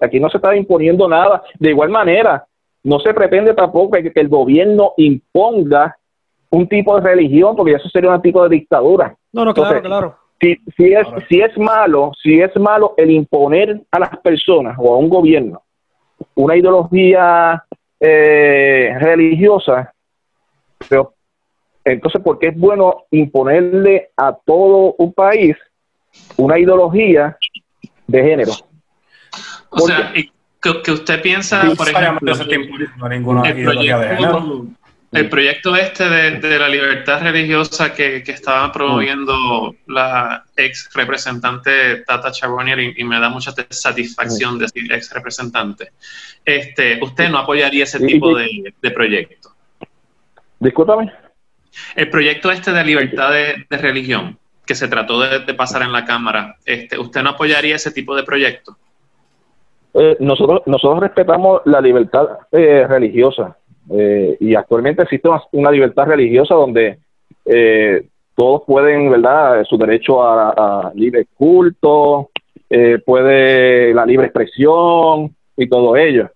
aquí no se está imponiendo nada. De igual manera, no se pretende tampoco que, el gobierno imponga un tipo de religión, porque eso sería un tipo de dictadura. No, no, claro, claro. Si, si, es, si es malo, si es malo el imponer a las personas o a un gobierno una ideología eh, religiosa, pero entonces, ¿por qué es bueno imponerle a todo un país una ideología de género? O sea, que, usted piensa, por ejemplo, el proyecto, este de, la libertad religiosa que, que estaba promoviendo la ex representante Tata Charbonnier y, me da mucha satisfacción decir ex representante, este, ¿usted no apoyaría ese tipo de, proyecto? Discúlpame. El proyecto este de libertad de, religión que se trató de, pasar en la Cámara, este, ¿usted no apoyaría ese tipo de proyecto? Eh, nosotros, nosotros respetamos la libertad eh, religiosa eh, y actualmente existe una, libertad religiosa donde todos pueden, ¿verdad?, su derecho a, libre culto, puede la libre expresión y todo ello.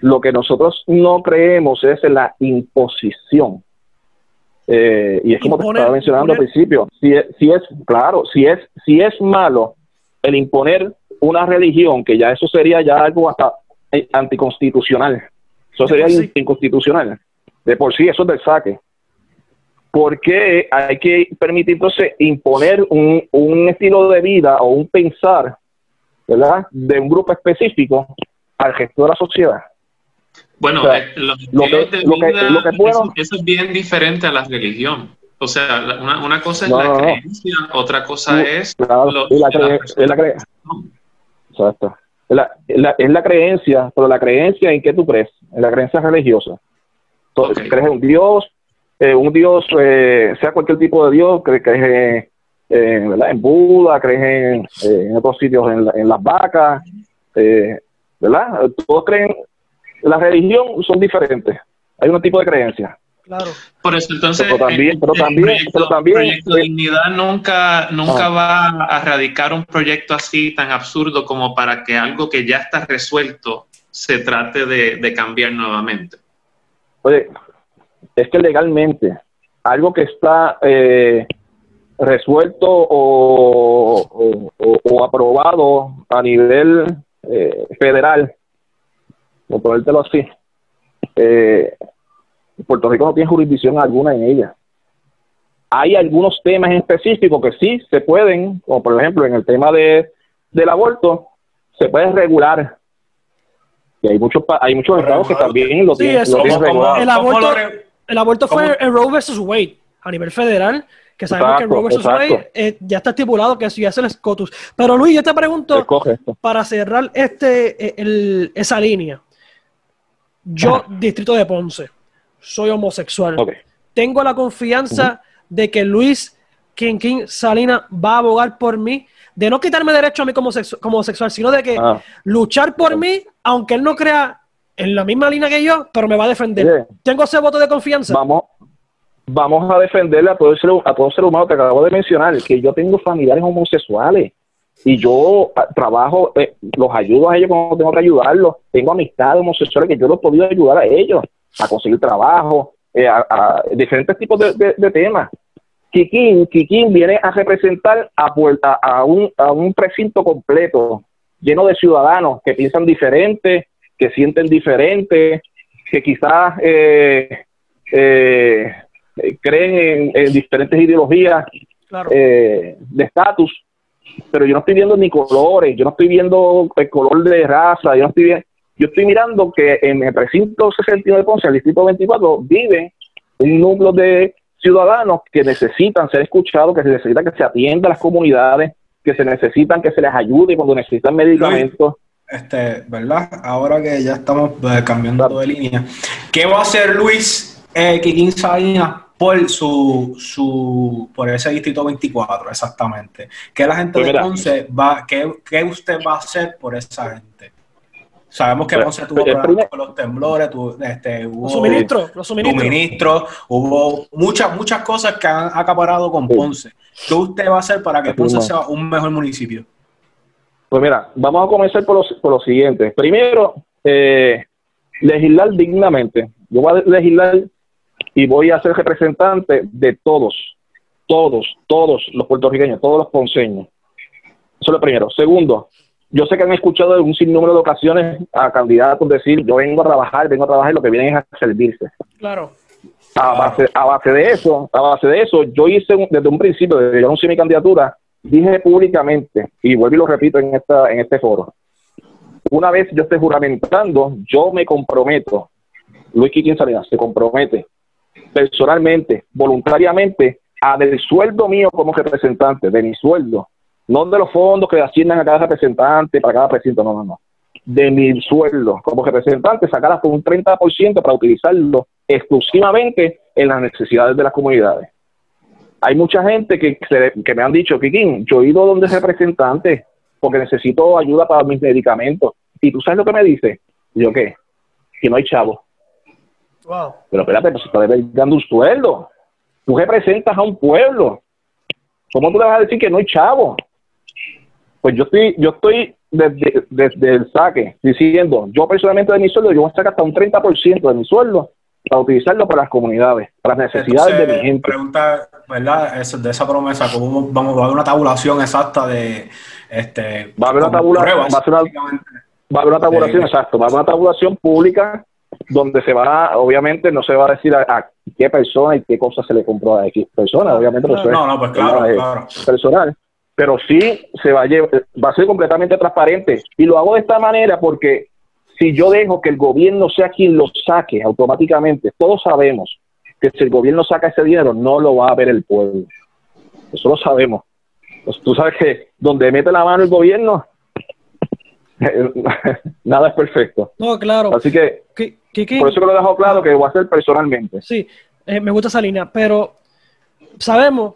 Lo que nosotros no creemos es la imposición. y es como te estaba mencionando al principio, si si es, claro, si es, si es malo el imponer una religión, que ya eso sería ya algo hasta eh, anticonstitucional. Eso sería inconstitucional. De por sí, eso es del saque. Porque hay que permitir entonces imponer un, un estilo de vida o un pensar, ¿verdad? De un grupo específico al resto de la sociedad. Bueno, lo, eso, es bien diferente a la religión. O sea, una, una cosa es la creencia, otra cosa es... la, creencia. Exacto. Es la, es la, creencia, pero la creencia en qué tú crees, en la creencia religiosa. Entonces, crees en un Dios, eh, un Dios, eh, sea cualquier tipo de Dios, crees, crees ¿verdad? en Buda, creen en, en otros sitios en, en las vacas, eh, ¿verdad? Todos creen, la religión son diferentes, hay un tipo de creencia. Claro. Por eso, entonces, Pero también- el- pero el también- proyecto, pero también- Proyecto Dignidad nunca, nunca Ah. va a radicar un proyecto así tan absurdo como para que algo que ya está resuelto se trate de, de cambiar nuevamente. Oye, es que legalmente algo que está eh, resuelto o, o- o- o aprobado a nivel eh, federal, por ponértelo así, eh, Puerto Rico no tiene jurisdicción alguna en ella. Hay algunos temas en específico que sí se pueden, como por ejemplo en el tema de, del aborto, se puede regular. Y hay muchos pa- hay muchos estados que también lo Sí, tienen, eso- lo tienen ¿Cómo- cómo- regulado. El ¿Cómo aborto, el aborto fue el Roe versus Wade a nivel federal, que sabemos que Exacto, Roe versus exacto. Wade eh, ya está estipulado que eso ya es el SCOTUS. Pero Luis, yo te pregunto, para cerrar este, eh, el- esa línea, yo, distrito de Ponce, soy homosexual. Tengo la confianza de que Luis Quinquín Salinas va a abogar por mí, de no quitarme derecho a mí como, sexu- como homosexual, sino de que Ah. luchar por mí, aunque él no crea en la misma línea que yo, pero me va a defender. Tengo ese voto de confianza. Vamos, vamos a defenderle a todo, ser, a todo ser humano que acabo de mencionar, que yo tengo familiares homosexuales y yo ah, trabajo, eh, los ayudo a ellos cuando tengo que ayudarlos. Tengo amistades homosexuales que yo los he podido ayudar a ellos a conseguir trabajo, eh, a, a diferentes tipos de, de- de temas. Kikín, Kikín viene a representar a, a, un, a un precinto completo, lleno de ciudadanos que piensan diferente, que sienten diferente, que quizás eh, eh, eh, creen en, en diferentes ideologías Claro. eh, de estatus, pero yo no estoy viendo ni colores, yo no estoy viendo el color de raza, yo no estoy viendo, yo estoy mirando que en el recinto 69 de Ponce, el distrito 24, vive un núcleo de ciudadanos que necesitan ser escuchados, que se necesitan que se atienda a las comunidades, que se necesitan que se les ayude cuando necesitan medicamentos. este, ¿verdad? Ahora que ya estamos eh, cambiando Claro. de línea, ¿qué va a hacer Luis eh, Kikín Salinas por su, su, por ese distrito 24, exactamente? ¿Qué la gente Pues de. Ponce va, qué, qué usted va a hacer por esa gente? Sabemos que Ponce tuvo problemas primer- con los temblores, tu- este, hubo Los suministros, los suministros. suministros, hubo muchas, muchas cosas que han acaparado con Sí. Ponce. ¿Qué usted va a hacer para que Ponce sea un mejor municipio? Pues mira, vamos a comenzar por lo, por lo siguiente. Primero, eh, legislar dignamente. Yo voy a legislar y voy a ser representante de todos, todos, todos los puertorriqueños, todos los ponceños. Eso es lo primero. Segundo, yo sé que han escuchado en un sinnúmero de ocasiones a candidatos decir, yo vengo a trabajar, vengo a trabajar y lo que vienen es a servirse. Claro. A base, a base de eso, a base de eso, yo hice un- desde un principio, desde que yo anuncié mi candidatura, dije públicamente, y vuelvo y lo repito en esta, en este foro, una vez yo esté juramentando, yo me comprometo, Luis Quiquín Salinas se compromete personalmente, voluntariamente, a del sueldo mío como representante, de mi sueldo, no de los fondos que asignan a cada representante, para cada precinto, no, no, no. De mi sueldo como representante, sacar hasta un 30% para utilizarlo exclusivamente en las necesidades de las comunidades. Hay mucha gente que, se- que me han dicho, Kikín, yo he ido donde representante porque necesito ayuda para mis medicamentos. ¿Y tú sabes lo que me dice? Y yo, ¿qué? Que no hay chavo. Wow. Pero espérate, pues estás dando un sueldo. Tú representas a un pueblo. ¿Cómo tú le vas a decir que no hay chavo? Pues yo estoy, yo estoy desde, desde el saque diciendo, yo personalmente de mi sueldo, yo voy a sacar hasta un 30% de mi sueldo para utilizarlo para las comunidades, para las necesidades de mi gente. Pregunta, ¿verdad? Eso, de esa promesa, ¿cómo vamos a dar una tabulación exacta de este Va a haber una como tabula- pruebas, va a ser una-? Va a haber una tabulación, Sí. exacto, va a haber una tabulación pública donde se va, a- obviamente no se va a decir a, a qué persona y qué cosa se le compró a X persona, obviamente es- No, no, pues claro, claro. personal, pero sí se va a, lle- va a ser completamente transparente. Y lo hago de esta manera porque si yo dejo que el gobierno sea quien lo saque automáticamente, todos sabemos que si el gobierno saca ese dinero, no lo va a ver el pueblo. Eso lo sabemos. Pues tú sabes que donde mete la mano el gobierno, nada es perfecto. No, claro. Así que Kiki, por eso que lo he dejado claro que lo voy a hacer personalmente. sí, eh, me gusta esa línea, pero sabemos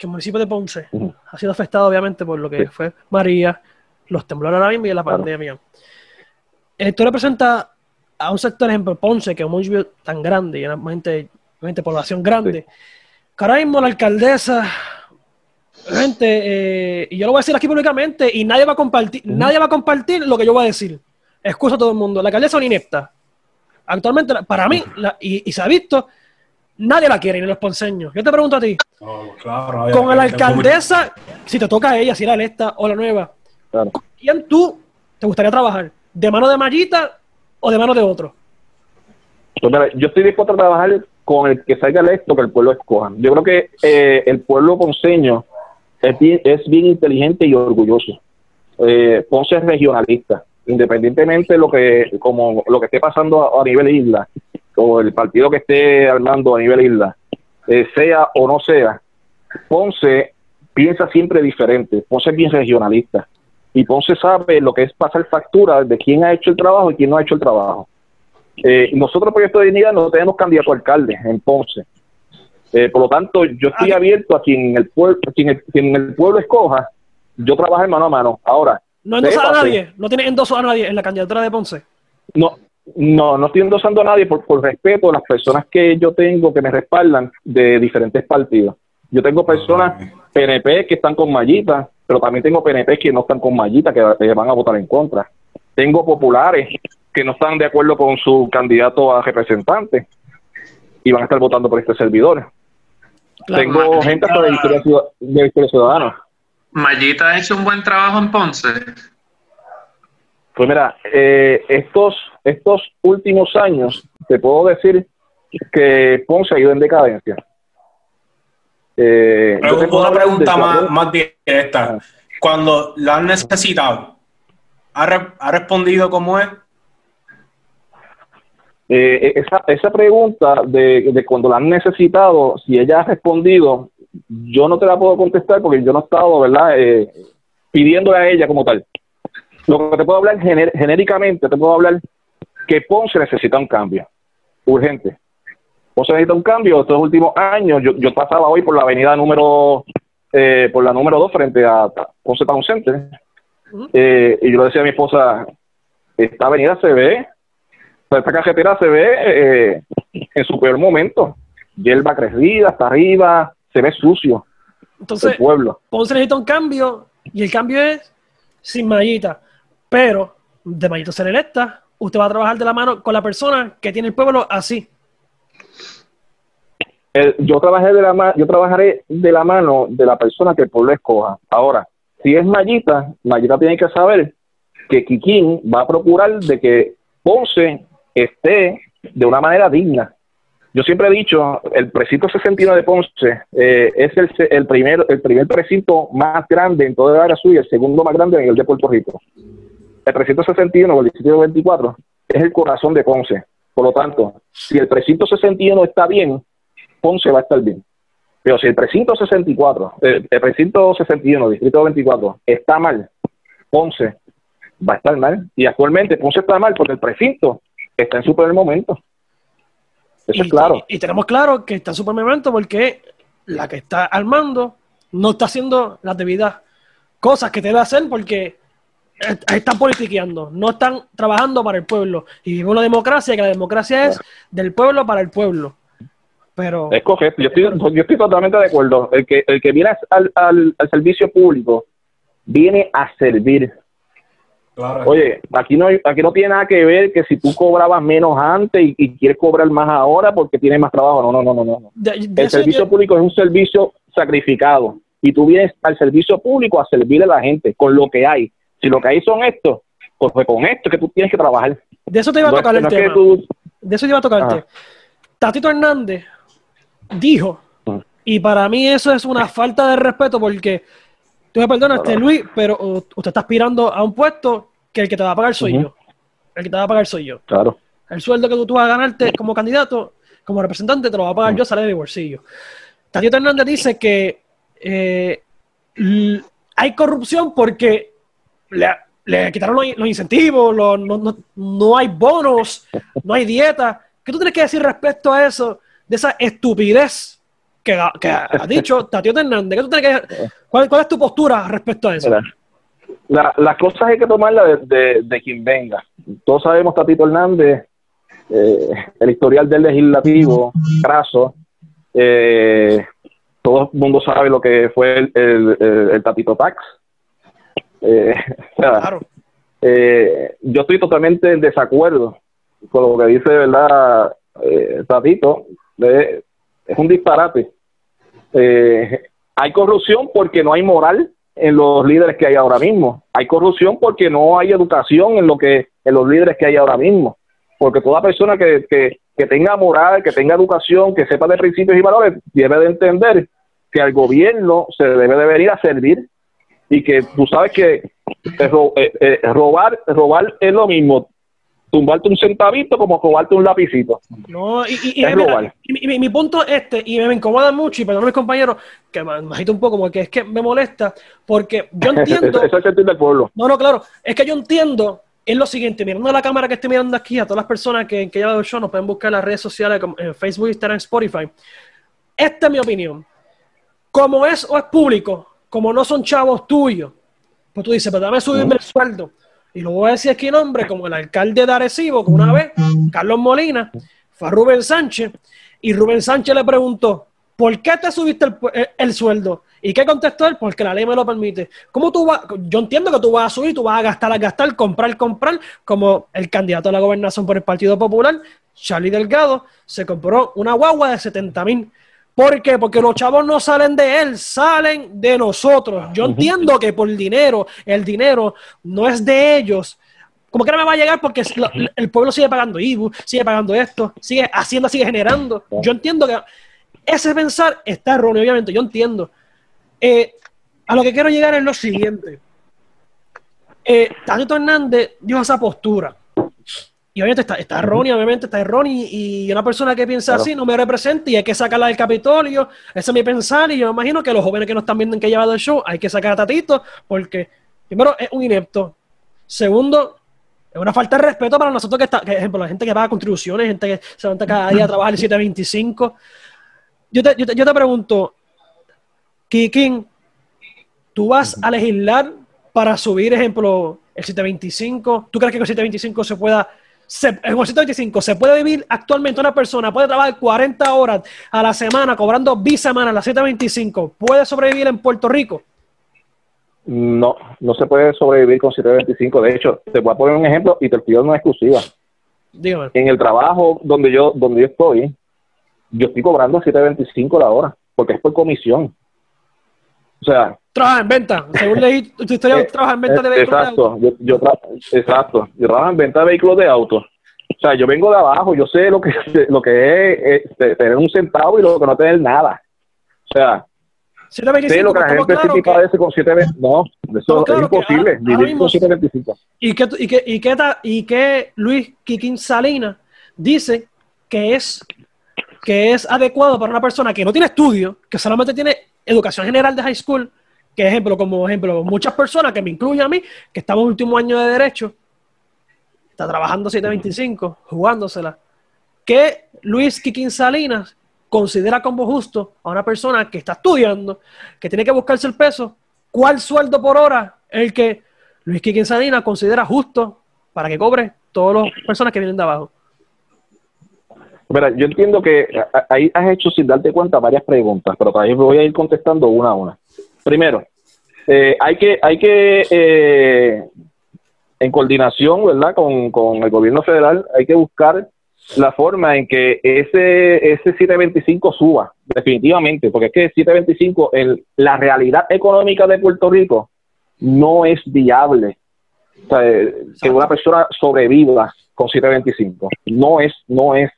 que el municipio de Ponce ha sido afectado obviamente por lo que Sí. fue María, los temblores ahora mismo y la Claro. pandemia. Esto representa a un sector, ejemplo, Ponce, que es un municipio tan grande y una gente, gente población grande, que ahora mismo la alcaldesa, gente, eh, y yo lo voy a decir aquí públicamente, y nadie va a compartir, nadie va a compartir lo que yo voy a decir. Excusa a todo el mundo. La alcaldesa es una inepta. Actualmente, para mí, la- y, y se ha visto, nadie la quiere, ni los ponceños. Yo te pregunto a ti, claro, con la alcaldesa, si te toca a ella, si la electa o la nueva, Claro. ¿quién tú te gustaría trabajar? ¿De mano de Mayita o de mano de otro? Pues mira, yo estoy dispuesto a trabajar con el que salga electo que el pueblo escoja. Yo creo que eh, el pueblo ponceño es bien, es bien inteligente y orgulloso. Eh, Ponce es regionalista, independientemente de lo que como lo que esté pasando a, a nivel isla o el partido que esté armando a nivel isla, eh, sea o no sea, Ponce piensa siempre diferente. Ponce es bien regionalista y Ponce sabe lo que es pasar factura de quién ha hecho el trabajo y quién no ha hecho el trabajo. Eh, nosotros, Proyecto de Dignidad, no tenemos candidato a alcalde en Ponce. Eh, por lo tanto, yo estoy Ah. abierto a quien el, pueblo, quien, el, quien el pueblo escoja, yo trabajo mano a mano. Ahora, No endosas a nadie, no tienes endoso a nadie en la candidatura de Ponce. No, no, no estoy endosando a nadie por, por respeto a las personas que yo tengo que me respaldan de diferentes partidos. Yo tengo personas PNP que están con Mallita, pero también tengo PNP que no están con Mallita, que, que van a votar en contra. Tengo populares que no están de acuerdo con su candidato a representante y van a estar votando por este servidor. Tengo Mallita- gente hasta de Victoria, Ciudad- de Victoria Ciudadana. Mayita ha hecho un buen trabajo en Ponce. Pues mira, eh, estos, estos últimos años, te puedo decir que Ponce ha ido en decadencia. Eh, tengo Una pregunta más, más directa. Cuando la han necesitado, ¿ha, re- ha respondido como es? Eh, esa, esa pregunta de, de cuando la han necesitado, si ella ha respondido, yo no te la puedo contestar porque yo no he estado, ¿verdad?, eh, pidiéndole a ella como tal. Lo que te puedo hablar gener- genéricamente, te puedo hablar que Ponce necesita un cambio urgente. Ponce necesita un cambio. Estos últimos años, yo, yo pasaba hoy por la avenida número, eh, por la número 2 frente a Ponce Town Center, eh, y yo le decía a mi esposa, esta avenida se ve esta carretera se ve eh, en su peor momento. Hierba crecida, hasta arriba, se ve sucio Entonces, el pueblo. Ponce necesita un cambio y el cambio es sin Mayita. Pero de Mayita ser electa, usted va a trabajar de la mano con la persona que tiene el pueblo así. Eh, yo trabajé de la yo trabajaré de la mano de la persona que el pueblo escoja. Ahora, si es Mayita, Mayita tiene que saber que Kikín va a procurar de que Ponce esté de una manera digna. Yo siempre he dicho, el precinto 61 de Ponce eh, es el, primer, el primer precinto más grande en toda el área suya, el segundo más grande en el de Puerto Rico. El precinto 61 o el distrito 24 es el corazón de Ponce. Por lo tanto, si el precinto 61 está bien, Ponce va a estar bien. Pero si el precinto 64, eh, el precinto 61, distrito 24, está mal, Ponce va a estar mal. Y actualmente Ponce está mal porque el precinto está en su peor momento. Eso y, es claro. y- y tenemos claro que está en su primer momento porque la que está armando no está haciendo las debidas cosas que debe hacer porque están politiqueando, no están trabajando para el pueblo. Y vivimos una democracia, que la democracia es del pueblo para el pueblo. Pero Es correcto. Yo estoy, yo estoy totalmente de acuerdo. El que, el que viene al, al, al servicio público viene a servir. Claro. Oye, aquí no, aquí no tiene nada que ver que si tú cobrabas menos antes y, y quieres cobrar más ahora porque tienes más trabajo. No, no, no, no. no. de- de El servicio yo- público es un servicio sacrificado y tú vienes al servicio público a servirle a la gente con lo que hay. Si lo que hay son estos, pues, pues con esto es que tú tienes que trabajar. de eso te iba a No tocar el no es que tema. tú- De eso te iba a tocarte. Ajá. Tatito Hernández dijo, y para mí eso es una falta de respeto porque, tú me perdonas, Claro. Luis, pero uh, usted está aspirando a un puesto que el que te va a pagar soy yo. El que te va a pagar soy yo. Claro. El sueldo que tú, tú vas a ganarte como candidato, como representante, te lo va a pagar Ujú. yo, sale de mi bolsillo. Tatito Hernández dice que eh, hay corrupción porque le, le quitaron los, los incentivos, los- no, no- no hay bonos, no hay dieta. ¿Qué tú tienes que decir respecto a eso, de esa estupidez que, que ha dicho Tatito Hernández. ¿Qué tú tienes que, cuál, ¿Cuál es tu postura respecto a eso? La- las cosas hay que tomarlas de, de- de quien venga. Todos sabemos Tatito Hernández, eh, el historial del legislativo, craso. eh, todo el mundo sabe lo que fue el, el- el- el Tatito Tax. Eh, Claro. eh, yo estoy totalmente en desacuerdo con lo que dice, ¿verdad? Eh, Tatito, es un disparate. Eh, hay corrupción porque no hay moral en los líderes que hay ahora mismo. Hay corrupción porque no hay educación en lo que en los líderes que hay ahora mismo. Porque toda persona que, que, que tenga moral, que tenga educación, que sepa de principios y valores, debe de entender que al gobierno se debe de venir a servir y que tú sabes que eh, eh, robar robar es lo mismo tumbarte un centavito como robarte un lapicito No, y, y- y Es mira, y mi, punto es este, y me incomoda mucho, y perdón mis compañeros, que me, me un poco, porque es que me molesta, porque yo entiendo, eso, es el del pueblo no, no, claro, es que yo entiendo, es lo siguiente, mirando la cámara que estoy mirando aquí, a todas las personas que, que llevan el show, nos pueden buscar en las redes sociales, como en Facebook, Instagram, Spotify. Esta es mi opinión. Como es o es público, como no son chavos tuyos, pues tú dices, pero dame subirme el sueldo. Y lo voy a decir aquí nombre, como el alcalde de Arecibo, que una vez, Carlos Molina, fue a Rubén Sánchez, y Rubén Sánchez le preguntó, ¿por qué te subiste el, el- el sueldo? ¿Y qué contestó él? Porque la ley me lo permite. ¿Cómo tú vas? Yo entiendo que tú vas a subir, tú vas a gastar, a gastar, comprar, comprar, como el candidato a la gobernación por el Partido Popular, Charlie Delgado, se compró una guagua de 70 mil. ¿Por qué? Porque los chavos no salen de él, salen de nosotros. Yo entiendo que por dinero, el dinero no es de ellos. Como que no me va a llegar porque el pueblo sigue pagando IBU, sigue pagando esto, sigue Hacienda sigue generando. Yo entiendo que ese pensar está erróneo, obviamente, yo entiendo. Eh, a lo que quiero llegar es lo siguiente. Eh, Tanito Hernández dio esa postura. Y obviamente está, está errónea, obviamente está errónea. Y, y una persona que piensa Claro. así no me representa y hay que sacarla del Capitolio. Ese es mi pensar. Y yo imagino que los jóvenes que no están viendo en que ha llevado el show, hay que sacar a Tatito porque, primero, es un inepto. Segundo, es una falta de respeto para nosotros que está, que, ejemplo, la gente que paga contribuciones, gente que se levanta cada día a trabajar el 725. Yo te, yo te, yo te pregunto, Kikin, ¿tú vas a legislar para subir, ejemplo, el 725? ¿Tú crees que con el 725 se pueda, se, 725 se puede vivir actualmente una persona, puede trabajar 40 horas a la semana cobrando bisemana a las 725, puede sobrevivir en Puerto Rico? no no se puede sobrevivir con 725 de hecho te voy a poner un ejemplo y te lo pido no es exclusiva Dígame. en el trabajo donde yo donde yo estoy yo estoy cobrando 725 la hora porque es por comisión o sea Trabaja en venta. Según leí tu historia, Eh, trabaja en venta de Eh, vehículos. de auto. Exacto, yo, yo exacto, yo trabajo en venta de vehículos de auto. O sea, yo vengo de abajo, yo sé lo que lo que es, eh, tener un centavo y lo que no tener nada. O sea, 725, sé lo que la gente claros sí que- padece con 720. No, eso es que imposible, ahora- ahora vivir mismo- con 725. ¿Y qué, y qué, y qué, y qué Luis Quiquín Salinas dice que es, que es adecuado para una persona que no tiene estudio, que solamente tiene educación general de high school, que ejemplo, como ejemplo, muchas personas, que me incluye a mí, que estamos en último año de derecho, está trabajando 725, jugándosela, que Luis Quiquín Salinas considera como justo a una persona que está estudiando, que tiene que buscarse el peso, ¿cuál sueldo por hora es el que Luis Quiquín Salinas considera justo para que cobre todas las personas que vienen de abajo? Mira, yo entiendo que a- ahí has hecho sin darte cuenta varias preguntas, pero también voy a ir contestando una a una. Primero, eh, hay que, hay que eh, en coordinación, ¿verdad? Con, con el gobierno federal, hay que buscar la forma en que ese, ese 725 suba, definitivamente, porque es que el 725, en la realidad económica de Puerto Rico, no es viable. O sea, eh, que una persona sobreviva con 725. No es, no es,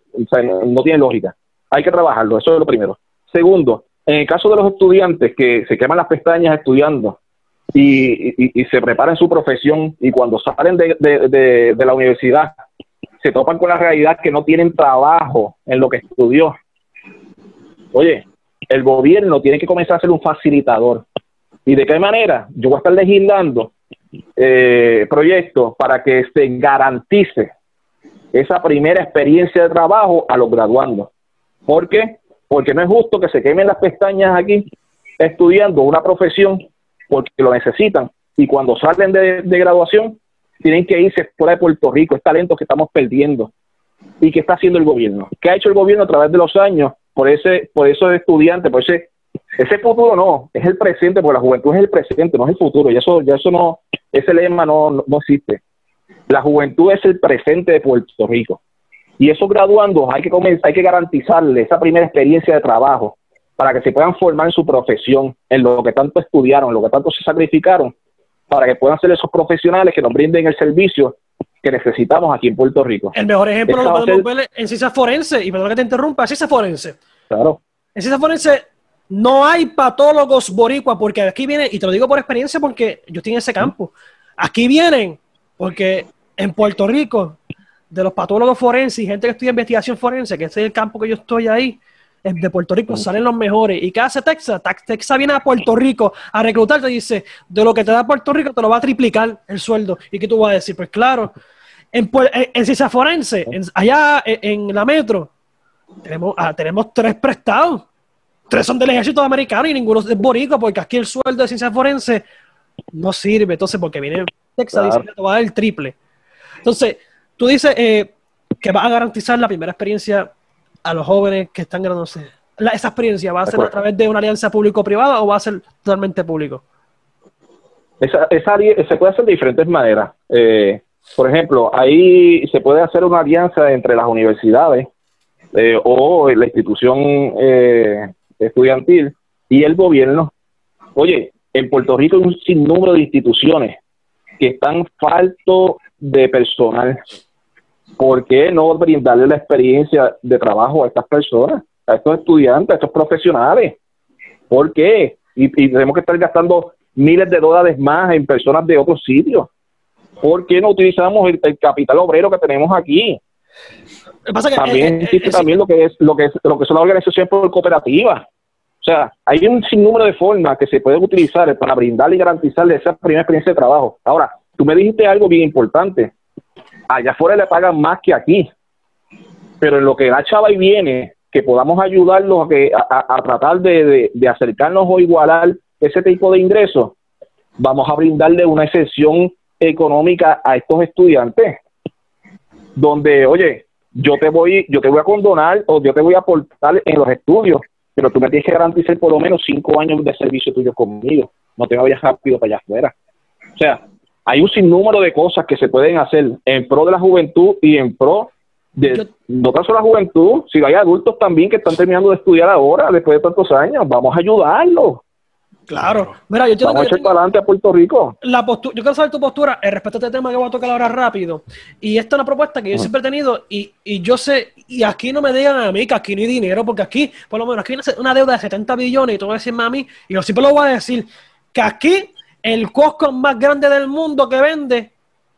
no, tiene lógica. Hay que trabajarlo, eso es lo primero. Segundo, en el caso de los estudiantes que se queman las pestañas estudiando y, y- y se preparan su profesión y cuando salen de, de- de- de la universidad se topan con la realidad que no tienen trabajo en lo que estudió. Oye, el gobierno tiene que comenzar a ser un facilitador. ¿Y de qué manera? Yo voy a estar legislando eh, proyectos para que se garantice esa primera experiencia de trabajo a los graduandos. ¿Por qué? porque no es justo que se quemen las pestañas aquí estudiando una profesión porque lo necesitan y cuando salen de, graduación tienen que irse fuera de Puerto Rico, es talento que estamos perdiendo. ¿Y qué está haciendo el gobierno? ¿Qué ha hecho el gobierno a través de los años por ese por esos estudiantes, por ese ese futuro no, es el presente, porque la juventud es el presente, no es el futuro, y eso ya eso no ese lema no, no, existe. La juventud es el presente de Puerto Rico. Y esos graduandos hay que comenzar, hay que garantizarle esa primera experiencia de trabajo para que se puedan formar en su profesión, en lo que tanto estudiaron, en lo que tanto se sacrificaron, para que puedan ser esos profesionales que nos brinden el servicio que necesitamos aquí en Puerto Rico. El mejor ejemplo lo podemos ver en ciencia forense, y perdón que te interrumpa, ciencia forense. Claro. En ciencia forense no hay patólogos boricua, porque aquí vienen, y te lo digo por experiencia porque yo estoy en ese campo, aquí vienen, porque en Puerto Rico, de los patólogos forenses y gente que estudia investigación forense, que ese es el campo que yo estoy ahí, de Puerto Rico salen los mejores. ¿Y qué hace Texas? Texas viene a Puerto Rico a reclutarte y dice, de lo que te da Puerto Rico te lo va a triplicar el sueldo. ¿Y qué tú vas a decir? Pues claro, en, en, Ciencia Forense, allá en, la metro, tenemos, ah, tenemos tres prestados. Tres son del ejército americano y ninguno es borico, porque aquí el sueldo de Ciencia Forense no sirve. Entonces, porque viene Texas dice que te va a dar el triple. Entonces, tú dices eh, que va a garantizar la primera experiencia a los jóvenes que están graduándose? ¿Esa experiencia va a ser a través de una alianza público-privada o va a ser totalmente público? Esa, esa se puede hacer de diferentes maneras. Eh, por ejemplo, ahí se puede hacer una alianza entre las universidades eh, o la institución eh, estudiantil y el gobierno. Oye, en Puerto Rico hay un sinnúmero de instituciones que están falto de personal ¿por qué no brindarle la experiencia de trabajo a estas personas, a estos estudiantes, a estos profesionales? ¿Por qué? Y, tenemos que estar gastando miles de dólares más en personas de otros sitios. ¿Por qué no utilizamos el, capital obrero que tenemos aquí? también eh, existe eh, también lo que es lo que es lo que son las organizaciones por cooperativas. O sea, hay un sinnúmero de formas que se pueden utilizar para brindarle y garantizarle esa primera experiencia de trabajo. Ahora, tú me dijiste algo bien importante allá afuera le pagan más que aquí. Pero en lo que da chava y viene, que podamos ayudarlos a, que, a, tratar de, acercarnos o igualar ese tipo de ingresos, vamos a brindarle una excepción económica a estos estudiantes, donde, oye, yo te voy, yo te voy a condonar o yo te voy a aportar en los estudios, pero tú me tienes que garantizar por lo menos cinco años de servicio tuyo conmigo. No te vayas rápido para allá afuera. O sea, hay un sinnúmero de cosas que se pueden hacer en pro de la juventud y en pro de no tan solo la juventud, si hay adultos también que están terminando de estudiar ahora, después de tantos años, vamos a ayudarlos. Claro. Mira, yo Vamos a echar para adelante a Puerto Rico. La yo quiero saber tu postura respecto a este tema que voy a tocar ahora rápido. Y esta es una propuesta que yo siempre he tenido y, y, yo sé, y aquí no me digan a mí que aquí no hay dinero, porque aquí, por lo menos, aquí hay una deuda de 70 billones y tú vas a decirme a mí, y yo siempre lo voy a decir, que aquí el Costco más grande del mundo que vende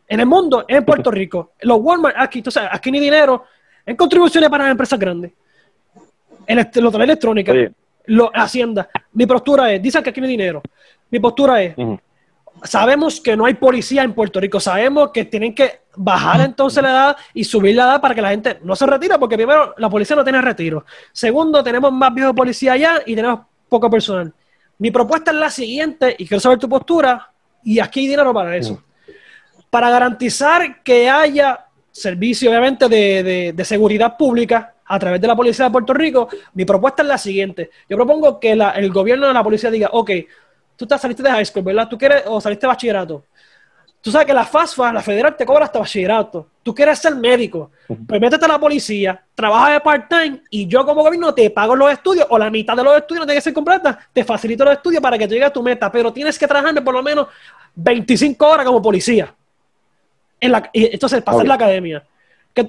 en el mundo es en Puerto Rico. Los Walmart, aquí, entonces, aquí ni dinero, en contribuciones para las empresas grandes. En lo la electrónica, lo, Hacienda. Mi postura es, dicen que aquí no hay dinero. Mi postura es, sabemos que no hay policía en Puerto Rico, sabemos que tienen que bajar entonces la edad y subir la edad para que la gente no se retire, porque primero la policía no tiene retiro. Segundo, tenemos más viejos policía allá y tenemos poco personal. Mi propuesta es la siguiente, y quiero saber tu postura, y aquí hay dinero para eso. Para garantizar que haya servicio, obviamente, de, seguridad pública a través de la Policía de Puerto Rico, mi propuesta es la siguiente. Yo propongo que el gobierno de la policía diga, ok, tú estás, saliste de high school, ¿verdad? ¿Tú quieres, o saliste de bachillerato? Tú sabes que la FASFA, la federal, te cobra hasta bachillerato. Tú quieres ser médico. Pues métete a la policía, trabaja de part-time y yo como gobierno te pago los estudios o la mitad de los estudios no tiene que ser completa. Te facilito los estudios para que llegues a tu meta, pero tienes que trabajarme por lo menos 25 horas como policía. En la, entonces, pasar en la academia.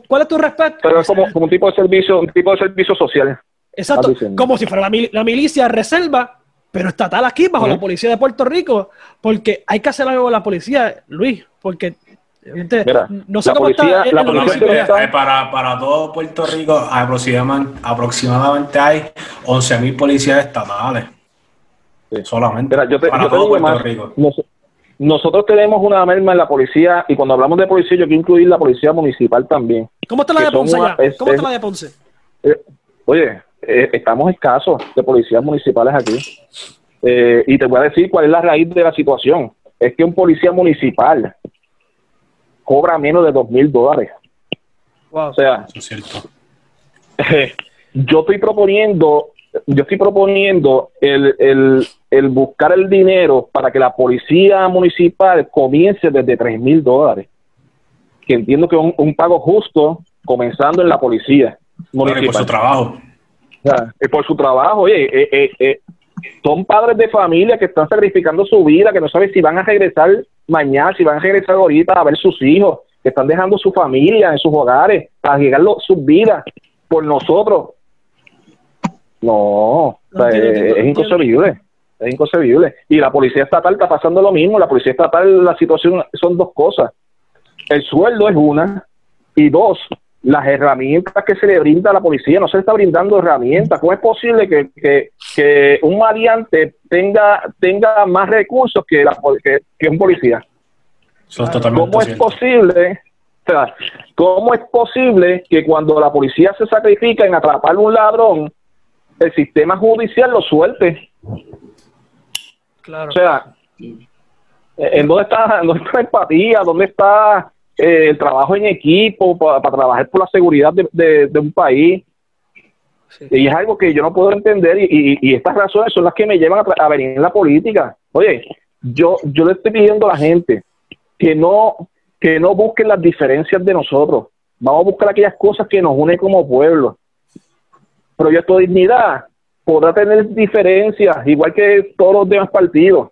¿Cuál es tu respeto? Pero es como, un tipo de servicio, un tipo de servicio social. Exacto. Como si fuera la, la milicia reserva pero estatal aquí bajo la policía de Puerto Rico, porque hay que hacer algo con la policía, Luis, porque no sé cómo está, la policía para, para todo Puerto Rico aproximadamente, aproximadamente hay 11.000 policías estatales. Solamente yo para todo Puerto Rico. nosotros tenemos una merma en la policía y cuando hablamos de policía yo quiero incluir la policía municipal también. ¿Cómo está la de Ponce ya? ¿Cómo está la de Ponce? Eh, oye, eh, estamos escasos de policías municipales aquí. Eh, y te voy a decir cuál es la raíz de la situación. Es que un policía municipal cobra menos de dos mil dólares. O sea, Eso es cierto. yo estoy proponiendo, yo estoy proponiendo el, el, el buscar el dinero para que la policía municipal comience desde tres mil dólares. Que entiendo que es un, un pago justo comenzando en la policía Claro, y por su municipal. trabajo. Sea, eh, por su trabajo, oye, eh, eh, eh, son padres de familia que están sacrificando su vida, que no saben si van a regresar mañana, si van a regresar ahorita a ver sus hijos, que están dejando su familia en sus hogares para llegar sus vidas por nosotros. No, o sea, es entiendo. inconcebible, es inconcebible. Y la policía estatal está pasando lo mismo, la policía estatal, la situación son dos cosas. El sueldo es una, y dos, las herramientas que se le brinda a la policía, no se le está brindando herramientas. ¿Cómo es posible que, que, que un maleante tenga, tenga más recursos que, la, pol- que, que un policía? Eso es totalmente ¿Cómo es posible? o sea, ¿Cómo es posible que cuando la policía se sacrifica en atrapar a un ladrón, el sistema judicial lo suelte? Claro. O sea, ¿en dónde está, dónde está la empatía? ¿Dónde está eh, el trabajo en equipo para trabajar por la seguridad de, de- de un país? Sí. Y es algo que yo no puedo entender y, y- y estas razones son las que me llevan a venir en la política. Oye, yo, yo le estoy pidiendo a la gente que no, que no busquen las diferencias de nosotros. Vamos a buscar aquellas cosas que nos unen como pueblo. Proyecto Dignidad podrá tener diferencias, igual que todos los demás partidos.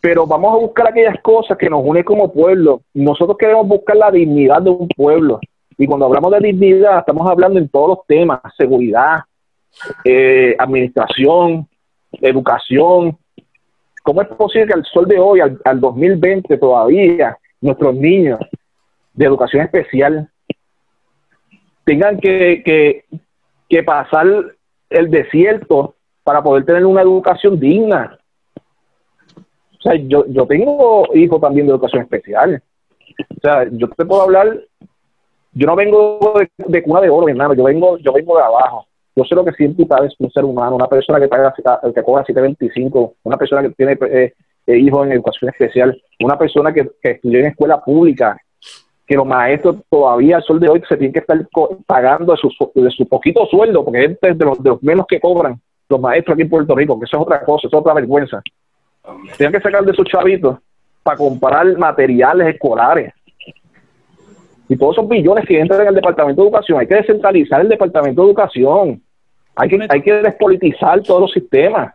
Pero vamos a buscar aquellas cosas que nos unen como pueblo. Nosotros queremos buscar la dignidad de un pueblo. Y cuando hablamos de dignidad, estamos hablando en todos los temas, seguridad, eh, administración, educación. ¿Cómo es posible que al sol de hoy, al, al 2020, todavía nuestros niños de educación especial tengan que, que, que pasar el desierto para poder tener una educación digna? O sea, yo, yo tengo hijos también de educación especial. O sea, yo te puedo hablar yo no vengo de, de cuna de oro, mi hermano, yo vengo, yo vengo de abajo. Yo sé lo que tal vez un ser humano, una persona que paga, que cobra 725, una persona que tiene eh, eh, hijos en educación especial, una persona que, que estudió en escuela pública, que los maestros todavía al sol de hoy se tienen que estar pagando de su, su poquito sueldo, porque es de los, de los menos que cobran los maestros aquí en Puerto Rico, que eso es otra cosa, eso es otra vergüenza. Tienen que sacar de sus chavitos para comprar materiales escolares y todos esos billones que entran en el Departamento de Educación, hay que descentralizar el Departamento de Educación, hay que, hay que despolitizar todos los sistemas.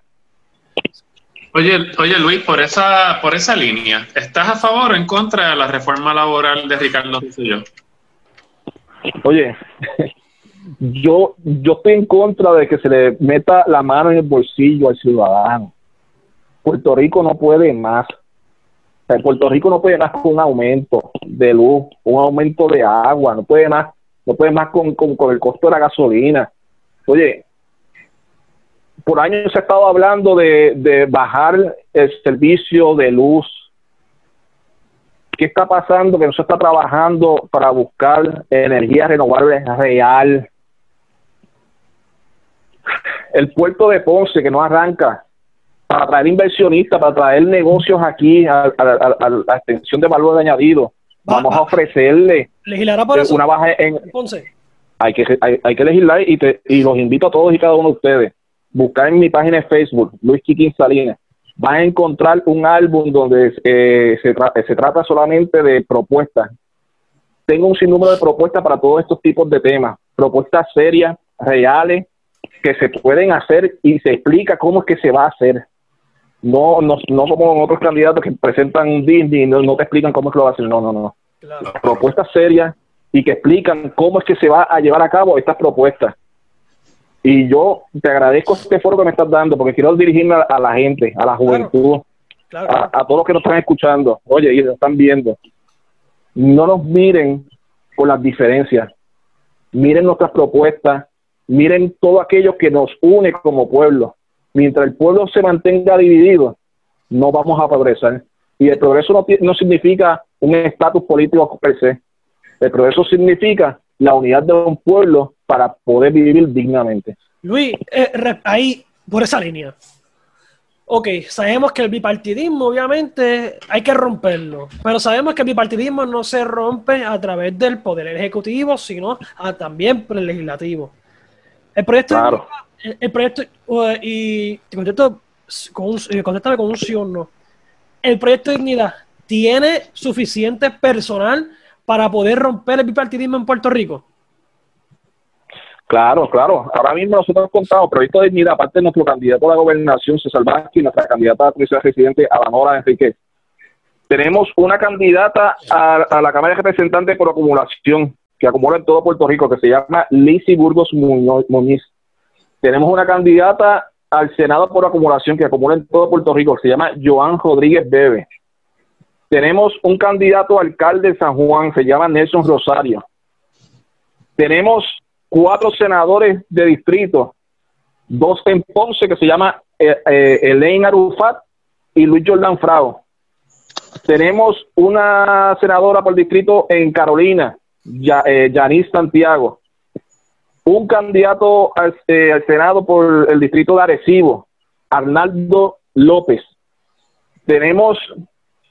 Oye, oye Luis, por esa, por esa línea, ¿estás a favor o en contra de la reforma laboral de Ricardo Rosselló? Oye, yo, yo estoy en contra de que se le meta la mano en el bolsillo al ciudadano. Puerto Rico no puede más. Puerto Rico no puede más con un aumento de luz, un aumento de agua, no puede más, no puede más con, con, con el costo de la gasolina. Oye, por años se ha estado hablando de, de bajar el servicio de luz. ¿Qué está pasando? Que no se está trabajando para buscar energía renovable real. El puerto de Ponce que no arranca para traer inversionistas, para traer negocios aquí a, a- a- a la extensión de valor añadido. Vamos a ofrecerle ¿Legislará por eh, eso? una baja en, Ponce. hay que hay, hay que legislar y, te, y los invito a todos y cada uno de ustedes buscar en mi página de Facebook Luis Quiquín Salinas van a encontrar un álbum donde eh, se, tra- se trata solamente de propuestas tengo un sinnúmero de propuestas para todos estos tipos de temas propuestas serias reales que se pueden hacer y se explica cómo es que se va a hacer no no, no como otros candidatos que presentan un Disney y no, no te explican cómo es que lo va a hacer no no no Claro. propuestas serias y que explican cómo es que se va a llevar a cabo estas propuestas. Y yo te agradezco este foro que me estás dando porque quiero dirigirme a, a la gente, a la juventud, Claro. a, a todos los que nos están escuchando, oye, y nos están viendo. No nos miren por las diferencias, miren nuestras propuestas, miren todo aquello que nos une como pueblo. Mientras el pueblo se mantenga dividido, no vamos a progresar. Y el progreso no, no significa un estatus político per se. El progreso significa la unidad de un pueblo para poder vivir dignamente. Luis, eh, ahí, por esa línea. Ok, sabemos que el bipartidismo, obviamente, hay que romperlo. Pero sabemos que el bipartidismo no se rompe a través del poder ejecutivo, sino a- también por el legislativo. El proyecto, Claro. El, proyecto, uh, y te contesto con un, eh, contéstame con un sí o no. El proyecto dignidad tiene suficiente personal para poder romper el bipartidismo en Puerto Rico. Claro, claro. Ahora mismo nosotros contamos Proyecto de Dignidad, aparte de nuestro candidato a la gobernación, César Vázquez, y nuestra candidata a la residente, Alanora Enriquez. Tenemos una candidata a, la Cámara de Representantes por acumulación, que acumula en todo Puerto Rico, que se llama Lizzy Burgos Muñoz-. Tenemos una candidata al Senado por acumulación, que acumula en todo Puerto Rico, se llama Joan Rodríguez Bebe. Tenemos un candidato alcalde de San Juan, se llama Nelson Rosario. Tenemos cuatro senadores de distrito, dos en Ponce que se llama eh, eh, Arufat y Luis Jordan Frao. Tenemos una senadora por distrito en Carolina, eh, Yanis Santiago. Un candidato al, eh, al Senado por el distrito de Arecibo, Arnaldo López. Tenemos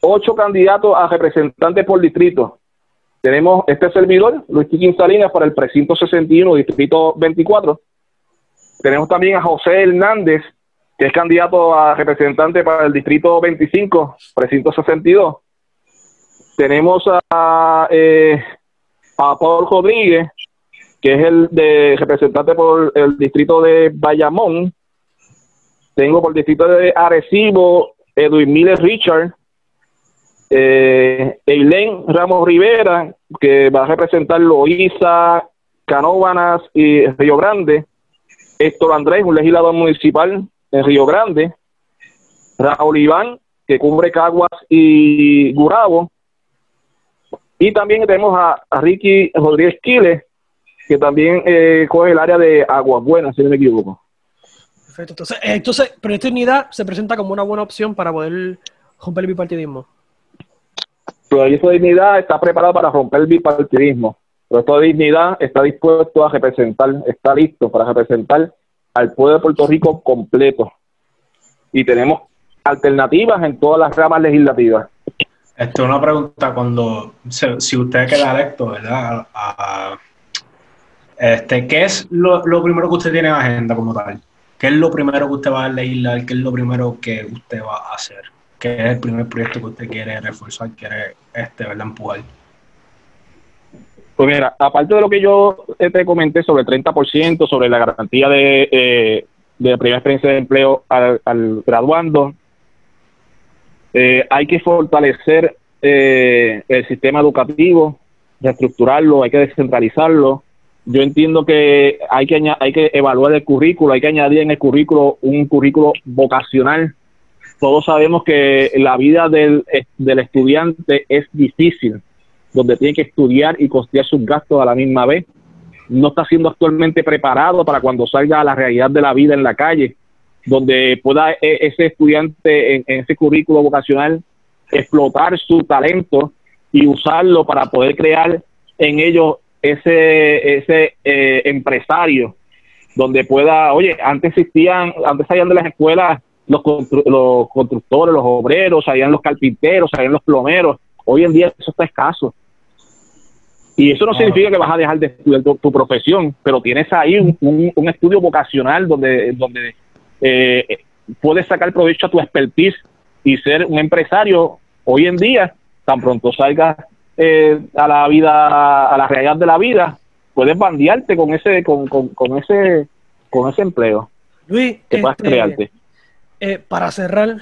ocho candidatos a representantes por distrito. Tenemos este servidor, Luis Quiquín Salinas, para el precinto 61, distrito 24. Tenemos también a José Hernández, que es candidato a representante para el distrito 25, precinto 62. Tenemos a, eh, a Paul Rodríguez, que es el de representante por el distrito de Bayamón. Tengo por el distrito de Arecibo, Edwin Miller Richard, eh, Eileen Ramos Rivera, que va a representar Loíza, Canóvanas y Río Grande. Héctor Andrés, un legislador municipal en Río Grande. Raúl Iván, que cubre Caguas y Gurabo. Y también tenemos a Ricky Rodríguez Quiles, que también eh, coge el área de Aguas Buenas, si no me equivoco. Perfecto. Entonces, eh, entonces Proyecto de Dignidad se presenta como una buena opción para poder romper el bipartidismo. Proyecto de Dignidad está preparado para romper el bipartidismo. Proyecto de Dignidad está dispuesto a representar, está listo para representar al pueblo de Puerto Rico completo. Y tenemos alternativas en todas las ramas legislativas. Este, una pregunta, cuando se- si usted queda electo, ¿verdad? A- a- este, ¿Qué es lo, primero que usted tiene en agenda como tal? ¿Qué es lo primero que usted va a legislar? ¿Qué es lo primero que usted va a hacer? ¿Qué es el primer proyecto que usted quiere reforzar, quiere este, ¿verdad? empujar? Pues mira, aparte de lo que yo te comenté sobre el 30%, sobre la garantía de, eh, de primera experiencia de empleo al, al graduando, eh, hay que fortalecer eh, el sistema educativo, reestructurarlo, hay que descentralizarlo. Yo entiendo que hay que, hay que evaluar el currículo, hay que añadir en el currículo un currículo vocacional. Todos sabemos que la vida del, del estudiante es difícil donde tiene que estudiar y costear sus gastos a la misma vez. No está siendo actualmente preparado para cuando salga a la realidad de la vida en la calle, donde pueda eh, ese estudiante en, en ese currículo vocacional explotar su talento y usarlo para poder crear en ellos ese, ese eh, empresario donde pueda, oye, antes existían, antes salían de las escuelas los, constru- los constructores, los obreros, salían los carpinteros, salían los plomeros. Hoy en día eso está escaso. Y eso no Claro. significa que vas a dejar de estudiar tu, tu profesión, pero tienes ahí un, un- un estudio vocacional donde, donde eh, puedes sacar provecho a tu expertise y ser un empresario hoy en día, tan pronto salgas eh, a la vida, a la realidad de la vida, puedes bandearte con ese, con, con, con ese, con ese empleo Luis, que puedas este, crearte. eh, para cerrar,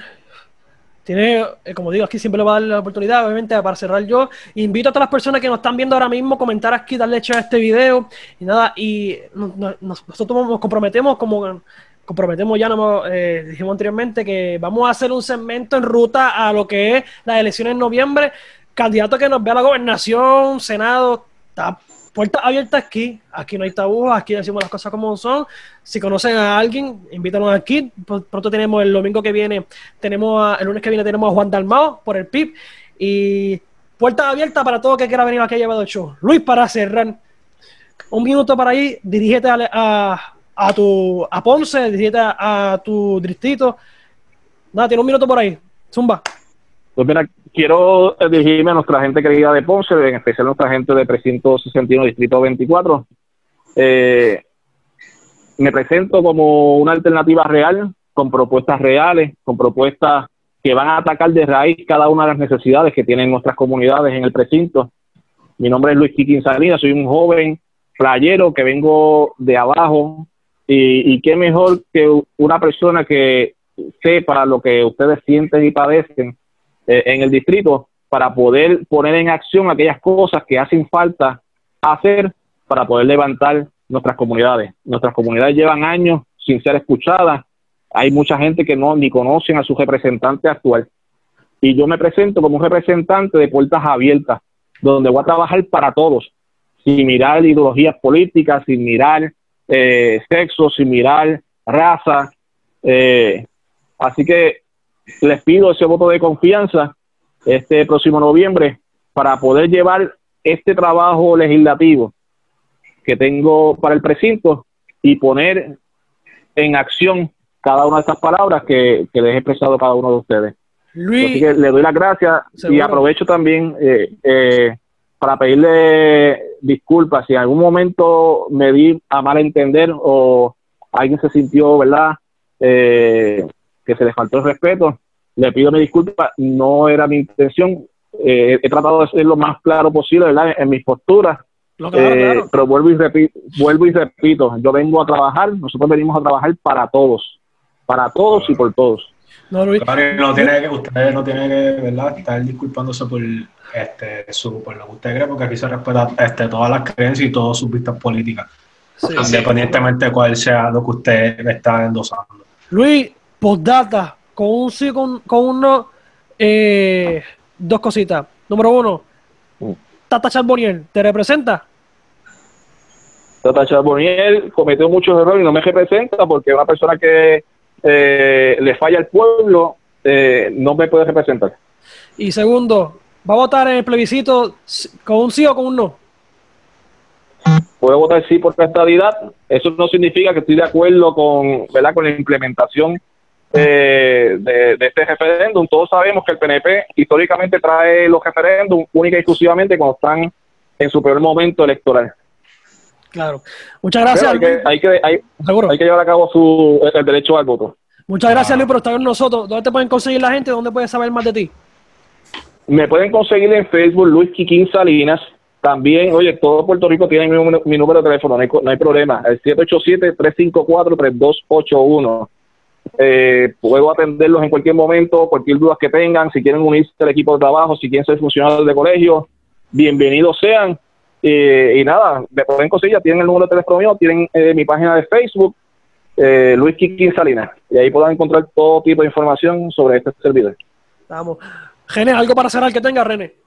tiene, eh, como digo, aquí siempre le voy a dar la oportunidad, obviamente, para cerrar yo. Invito a todas las personas que nos están viendo ahora mismo a comentar aquí, darle share a este video y nada, y no- no- nos- nosotros nos comprometemos como comprometemos ya, nos, eh, dijimos anteriormente, que vamos a hacer un segmento en ruta a lo que es las elecciones en noviembre. Candidato que nos vea la gobernación, senado, está puertas abiertas aquí. Aquí no hay tabú, aquí decimos las cosas como son. Si conocen a alguien, invítanos aquí. Pr- Pronto tenemos el domingo que viene, tenemos a- el lunes que viene tenemos a Juan Dalmao por el PIB. Y puertas abiertas para todo que quiera venir aquí a llevar el show. Luis, para cerrar, un minuto para ahí, dirígete a, a, tu a Ponce, dirígete a, a tu distrito. Nada, tiene un minuto por ahí. Zumba. Pues mira, quiero eh, dirigirme a nuestra gente querida de Ponce, en especial a nuestra gente de precinto 61, distrito 24. Eh, me presento como una alternativa real, con propuestas reales, con propuestas que van a atacar de raíz cada una de las necesidades que tienen nuestras comunidades en el precinto. Mi nombre es Luis Quiquín Salinas, soy un joven playero que vengo de abajo y, y qué mejor que una persona que sepa lo que ustedes sienten y padecen eh, en el distrito para poder poner en acción aquellas cosas que hacen falta hacer para poder levantar nuestras comunidades. Nuestras comunidades llevan años sin ser escuchadas. Hay mucha gente que no ni conocen a su representante actual. Y yo me presento como un representante de puertas abiertas, donde voy a trabajar para todos, sin mirar ideologías políticas, sin mirar eh, sexo, sin mirar raza. Eh, así que les pido ese voto de confianza este próximo noviembre para poder llevar este trabajo legislativo que tengo para el precinto y poner en acción cada una de estas palabras que, que les he expresado a cada uno de ustedes. Luis, Así que le doy las gracias y aprovecho también eh, eh, para pedirle disculpas si en algún momento me di a mal entender o alguien se sintió, ¿verdad? Eh, que se le faltó el respeto. Le pido mi disculpa, no era mi intención. Eh, he tratado de ser lo más claro posible, ¿verdad? En mis posturas. no, claro, Eh, claro. Pero vuelvo y, repito, vuelvo y repito, yo vengo a trabajar, nosotros venimos a trabajar para todos, para todos y por todos. No, Luis. Claro, y no tiene que, usted no tiene que ¿verdad? estar disculpándose por, este, su, por lo que usted cree, porque aquí se respeta este, todas las creencias y todas sus vistas políticas, Sí. Independientemente de cuál sea lo que usted está endosando. Luis, postdata, con un sí, con, con un no, eh, dos cositas. Número uno, Mm. Tata Charbonnier, ¿te representa? Tata Charbonnier cometió muchos errores y no me representa porque una persona que eh, le falla al pueblo eh, no me puede representar. Y segundo, ¿va a votar en el plebiscito con un sí o con un no? Puedo votar sí por estadidad. Eso no significa que estoy de acuerdo con, ¿verdad? con la implementación de, de este referéndum. Todos sabemos que el PNP históricamente trae los referéndums única y exclusivamente cuando están en su peor momento electoral. Claro. Muchas gracias, hay, Luis. que, hay, que, hay, que llevar a cabo su, el derecho al voto. Muchas gracias, Luis, por estar con nosotros. ¿Dónde te pueden conseguir la gente? ¿Dónde puedes saber más de ti? Me pueden conseguir en Facebook Luis Quiquín Salinas. También, oye, todo Puerto Rico tiene mi, número- mi número de teléfono, no hay, no hay problema. El 787-354-3281. Eh, puedo atenderlos en cualquier momento, cualquier duda que tengan. Si quieren unirse al equipo de trabajo, si quieren ser funcionarios de colegio, bienvenidos sean. Eh, y nada, me pueden conseguir, tienen el número de teléfono mío, tienen eh, mi página de Facebook, eh, Luis Quiquín Salinas. Y ahí podrán encontrar todo tipo de información sobre este servidor. Vamos. René, algo para cerrar que tenga, René.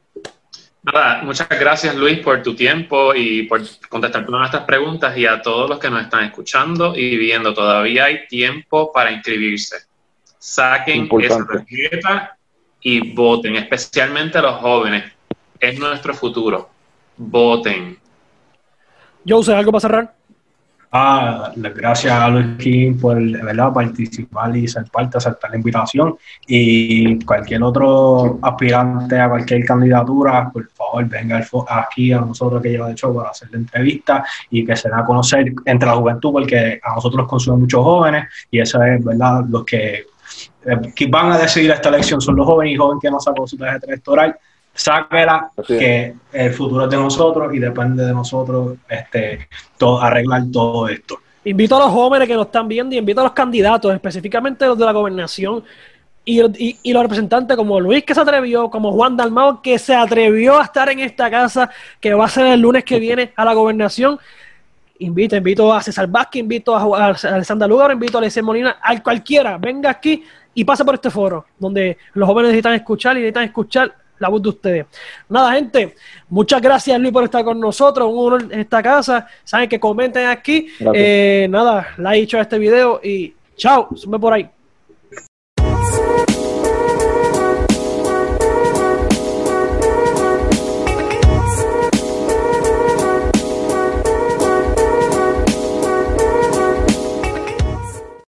Nada, muchas gracias Luis por tu tiempo y por contestar todas nuestras preguntas y a todos los que nos están escuchando y viendo. Todavía hay tiempo para inscribirse. Saquen Importante. esa tarjeta y voten, especialmente los jóvenes. Es nuestro futuro. Voten. Jose, algo para cerrar. Ah, gracias a Luis King por ¿verdad? participar y ser parte, aceptar la invitación. Y cualquier otro aspirante a cualquier candidatura, por favor, venga aquí a nosotros que lleva de hecho para hacer la entrevista y que se da a conocer entre la juventud, porque a nosotros nos consumen muchos jóvenes y eso es verdad los que, eh, que van a decidir esta elección son los jóvenes y jóvenes que no sacó su tarjeta electoral. Sáquela, Así es. que el futuro es de nosotros y depende de nosotros este, todo, arreglar todo esto. Invito a los jóvenes que nos están viendo y invito a los candidatos, específicamente los de la gobernación y, y- y los representantes como Luis que se atrevió, como Juan Dalmao que se atrevió a estar en esta casa, que va a ser el lunes que viene a la gobernación. Invito, invito a César Vázquez, invito a, a Alessandra Lugar, invito a Alexis Molina, a cualquiera, venga aquí y pase por este foro, donde los jóvenes necesitan escuchar y necesitan escuchar la voz de ustedes. Nada, gente, muchas gracias Luis por estar con nosotros, un honor en esta casa. Saben que comenten aquí. Eh, nada, like hecho a este video y chao, sube por ahí.